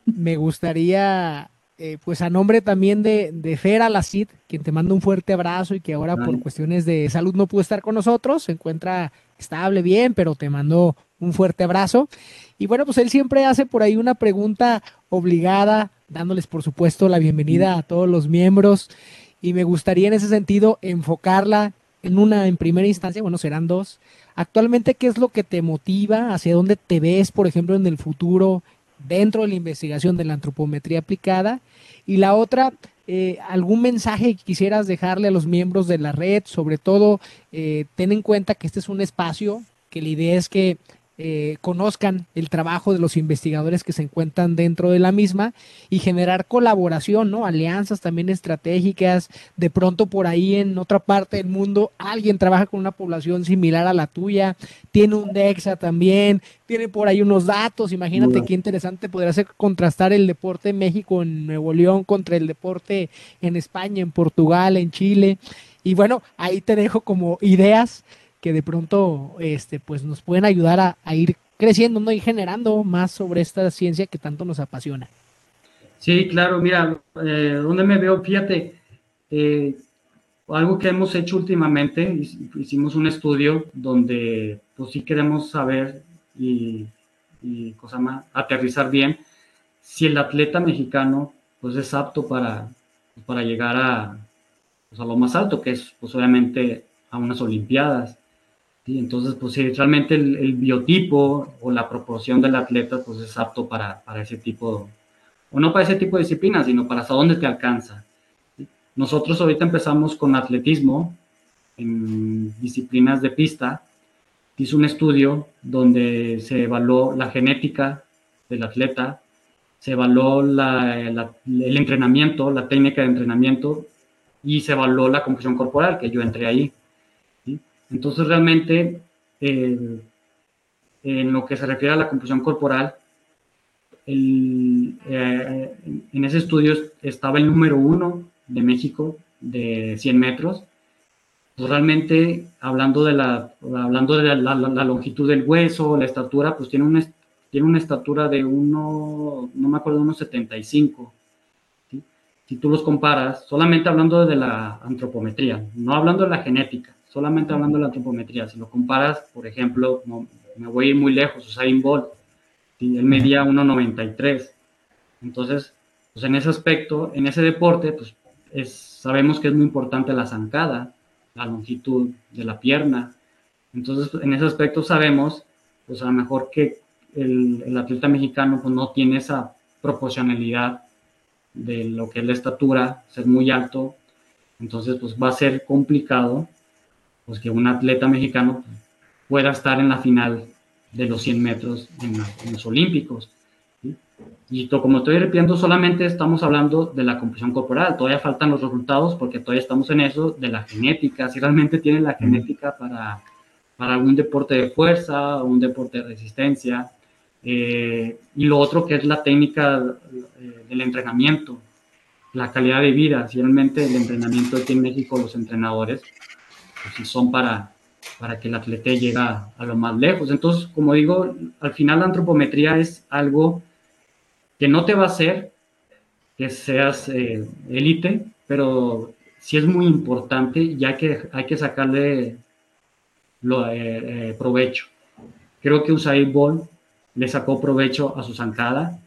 me gustaría, eh, pues a nombre también de, de Fer Alacid, quien te manda un fuerte abrazo y que ahora por cuestiones de salud no pudo estar con nosotros, se encuentra estable, bien, pero te mando un fuerte abrazo. Y bueno, pues él siempre hace por ahí una pregunta obligada, dándoles por supuesto la bienvenida a todos los miembros. Y me gustaría en ese sentido enfocarla en una, en primera instancia, bueno, serán dos. Actualmente, ¿qué es lo que te motiva? ¿Hacia dónde te ves, por ejemplo, en el futuro? Dentro de la investigación de la antropometría aplicada. Y la otra, eh, algún mensaje que quisieras dejarle a los miembros de la red, sobre todo eh, ten en cuenta que este es un espacio, que la idea es que eh, conozcan el trabajo de los investigadores que se encuentran dentro de la misma y generar colaboración, ¿no? Alianzas también estratégicas. De pronto por ahí en otra parte del mundo alguien trabaja con una población similar a la tuya, tiene un DEXA también, tiene por ahí unos datos. Imagínate qué interesante podría ser contrastar el deporte en México, en Nuevo León, contra el deporte en España, en Portugal, en Chile. Y bueno, ahí te dejo como ideas que de pronto este, pues nos pueden ayudar a, ir creciendo ¿no? y generando más sobre esta ciencia que tanto nos apasiona. Sí, claro, mira, eh, donde me veo, fíjate, eh, algo que hemos hecho últimamente, hicimos un estudio donde pues sí queremos saber y y cosa más, aterrizar bien si el atleta mexicano pues es apto para, para llegar a, pues, a lo más alto, que es pues obviamente a unas Olimpiadas. ¿Sí? Entonces, pues si realmente el, biotipo o la proporción del atleta pues es apto para, para ese tipo, o no para ese tipo de disciplina, sino para hasta dónde te alcanza. Nosotros ahorita empezamos con atletismo en disciplinas de pista. Hizo un estudio donde se evaluó la genética del atleta, se evaluó el entrenamiento, la técnica de entrenamiento y se evaluó la composición corporal, que yo entré ahí. Entonces realmente en lo que se refiere a la composición corporal, eh, en ese estudio estaba el número uno de México de 100 metros. Pues realmente hablando de, la, hablando de la, longitud del hueso, la estatura, pues tiene una, tiene una estatura de uno, no me acuerdo, unos 75. Si tú los comparas, solamente hablando de la antropometría, no hablando de la genética, solamente hablando de la antropometría, si lo comparas, por ejemplo, me voy a ir muy lejos, Usain Bolt, él medía 1,93. Entonces, pues en ese aspecto, en ese deporte, pues es, sabemos que es muy importante la zancada, la longitud de la pierna. Entonces, en ese aspecto sabemos, pues a lo mejor que el, el atleta mexicano pues no tiene esa proporcionalidad de lo que es la estatura, ser muy alto, entonces pues va a ser complicado pues que un atleta mexicano pueda estar en la final de los 100 metros en, los Olímpicos. Y como estoy repitiendo, solamente estamos hablando de la composición corporal, todavía faltan los resultados porque todavía estamos en eso de la genética, si realmente tienen la genética para, para algún deporte de fuerza un deporte de resistencia. Eh, y lo otro que es la técnica eh, del entrenamiento, la calidad de vida, si realmente el entrenamiento aquí en México, los entrenadores, pues si son para, para que el atleta llegue a, lo más lejos. Entonces, como digo, al final la antropometría es algo que no te va a hacer que seas eh, élite, pero sí es muy importante ya que hay que sacarle lo, eh, eh, provecho. Creo que Usain Bolt le sacó provecho a su zancada.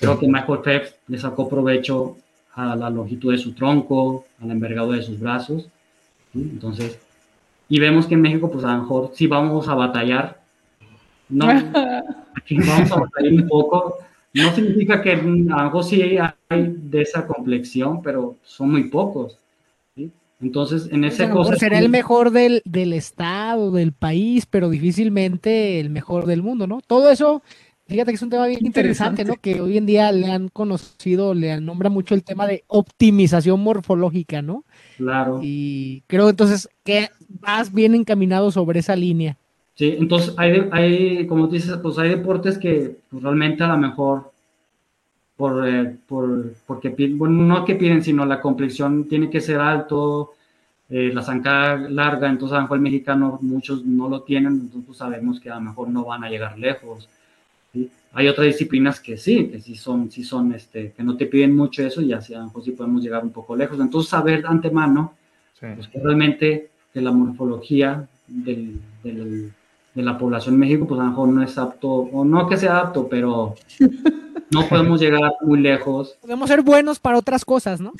Creo que Michael Phelps le sacó provecho a la longitud de su tronco, a la envergadura de sus brazos. Entonces, y vemos que en México, pues a lo mejor sí vamos a batallar. No, aquí vamos a batallar un poco. No significa que a lo mejor sí hay de esa complexión, pero son muy pocos. Entonces, en ese cosa. Será el mejor del, del estado, del país, pero difícilmente el mejor del mundo, ¿no? Todo eso Fíjate que es un tema bien interesante, ¿no? Que hoy en día le han conocido, le nombra mucho el tema de optimización morfológica, ¿no? Claro. Y creo entonces que vas bien encaminado sobre esa línea. Sí, entonces hay, hay como dices, pues hay deportes que pues, realmente a lo mejor por, eh, por porque bueno, no que piden, sino la complexión tiene que ser alto, eh, la zancada larga, entonces a lo mejor el mexicano muchos no lo tienen, entonces pues, sabemos que a lo mejor no van a llegar lejos. Hay otras disciplinas que sí, que sí son, sí son, este, que no te piden mucho eso y así a lo mejor sí podemos llegar un poco lejos. Entonces, saber de antemano, pues que realmente que la morfología del, del, de la población en México, pues a lo mejor no es apto, o no que sea apto, pero no podemos llegar muy lejos. Podemos ser buenos para otras cosas, ¿no?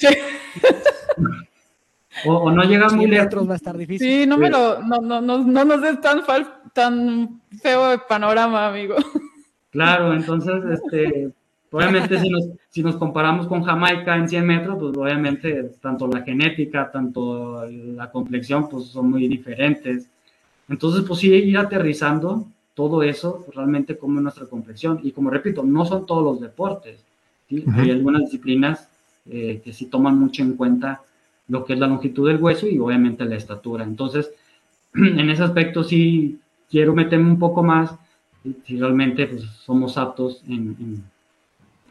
O, no llegar muy lejos. va a estar difícil. Sí, no me lo, no, no, no, no nos des tan, tan feo el panorama, amigo. Claro, entonces, este, obviamente si nos, si nos comparamos con Jamaica en 100 metros, pues obviamente tanto la genética, tanto la complexión, pues son muy diferentes. Entonces, pues sí, ir aterrizando todo eso pues, realmente como nuestra complexión. Y como repito, no son todos los deportes. Hay algunas disciplinas eh, que sí toman mucho en cuenta lo que es la longitud del hueso y obviamente la estatura. Entonces, en ese aspecto sí quiero meterme un poco más si realmente pues, somos aptos en, en,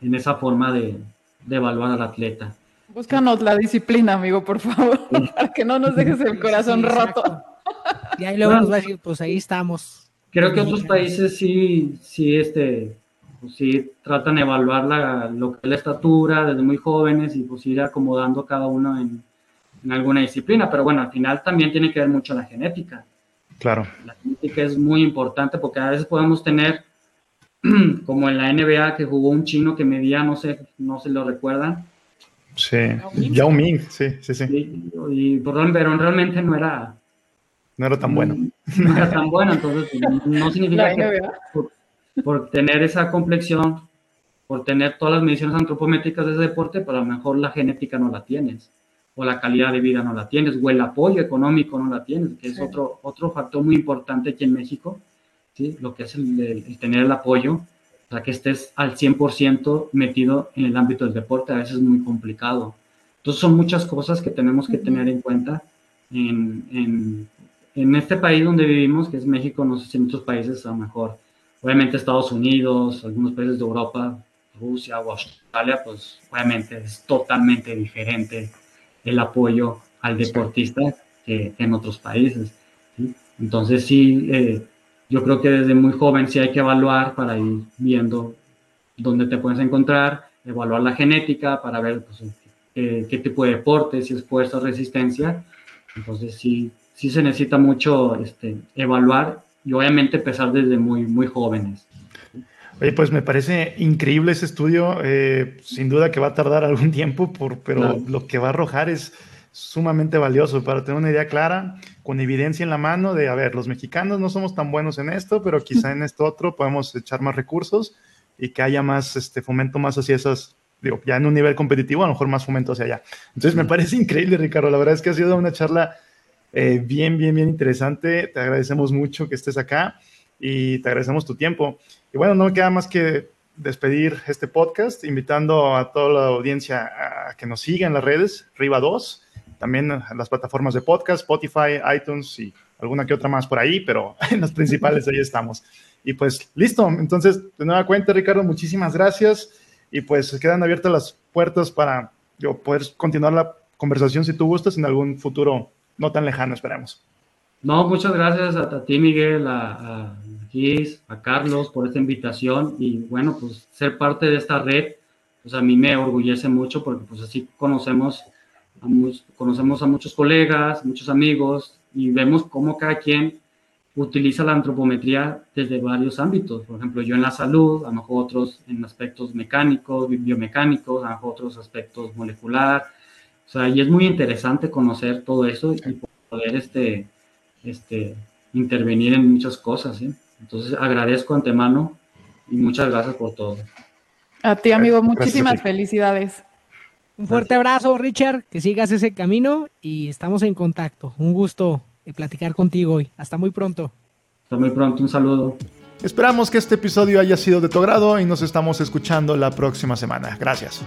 esa forma de, de, evaluar al atleta. Búscanos la disciplina, amigo, por favor, para que no nos dejes el corazón roto. Y ahí luego nos va a decir, pues ahí estamos. Creo que otros países sí, sí, este, pues sí tratan de evaluar la, lo que es la estatura desde muy jóvenes y pues ir acomodando cada uno en, en alguna disciplina, pero bueno, al final también tiene que ver mucho la genética. Claro. La genética es muy importante porque a veces podemos tener como en la NBA que jugó un chino que medía, no sé, no se lo recuerdan. Sí, Yao Ming, sí, sí, sí. y, pero realmente no era... No era tan bueno. No era tan bueno, entonces no significa que por, tener esa complexión, por tener todas las mediciones antropométricas de ese deporte, pero a lo mejor la genética no la tienes, o la calidad de vida no la tienes, o el apoyo económico no la tienes, que es otro, otro factor muy importante aquí en México ¿sí? lo que es el, tener el apoyo, o sea, que estés al 100% metido en el ámbito del deporte, a veces es muy complicado. Entonces son muchas cosas que tenemos que tener en cuenta en, en, en este país donde vivimos, que es México, no sé si en otros países a lo mejor, obviamente Estados Unidos, algunos países de Europa, Rusia o Australia, pues obviamente es totalmente diferente el apoyo al deportista que en otros países. Entonces sí, eh, yo creo que desde muy joven sí hay que evaluar para ir viendo dónde te puedes encontrar, evaluar la genética para ver pues, qué, tipo de deporte, si es fuerza resistencia. Entonces sí, sí se necesita mucho este, evaluar y obviamente empezar desde muy, muy jóvenes. Oye, pues me parece increíble ese estudio. Eh, sin duda que va a tardar algún tiempo, por, pero lo que va a arrojar es sumamente valioso para tener una idea clara, con evidencia en la mano de, a ver, los mexicanos no somos tan buenos en esto, pero quizá en esto otro podemos echar más recursos y que haya más este fomento más hacia esas, digo, ya en un nivel competitivo, a lo mejor más fomento hacia allá. Entonces me parece increíble, Ricardo. La verdad es que ha sido una charla eh, bien, bien, bien interesante. Te agradecemos mucho que estés acá y te agradecemos tu tiempo. Y bueno, no me queda más que despedir este podcast, invitando a toda la audiencia a que nos siga en las redes, Riva 2 también las plataformas de podcast, Spotify, iTunes y alguna que otra más por ahí, pero en las principales ahí estamos. Y pues listo, entonces de nueva cuenta, Ricardo, muchísimas gracias y pues quedan abiertas las puertas para yo, poder continuar la conversación si tú gustas en algún futuro no tan lejano, esperemos. No, muchas gracias a, ti, Miguel, a, a Gis, a Carlos por esta invitación y bueno, pues ser parte de esta red, pues a mí me orgullece mucho porque pues así conocemos conocemos a muchos colegas, muchos amigos y vemos cómo cada quien utiliza la antropometría desde varios ámbitos. Por ejemplo, yo en la salud, a lo mejor otros en aspectos mecánicos, biomecánicos, a lo mejor otros aspectos molecular. O sea, y es muy interesante conocer todo eso y poder este, este, intervenir en muchas cosas. Entonces, agradezco antemano y muchas gracias por todo. A ti, amigo, muchísimas felicidades. Un fuerte abrazo, Richard, que sigas ese camino y estamos en contacto. Un gusto platicar contigo hoy. Hasta muy pronto. Hasta muy pronto, un saludo. Esperamos que este episodio haya sido de tu agrado y nos estamos escuchando la próxima semana. Gracias.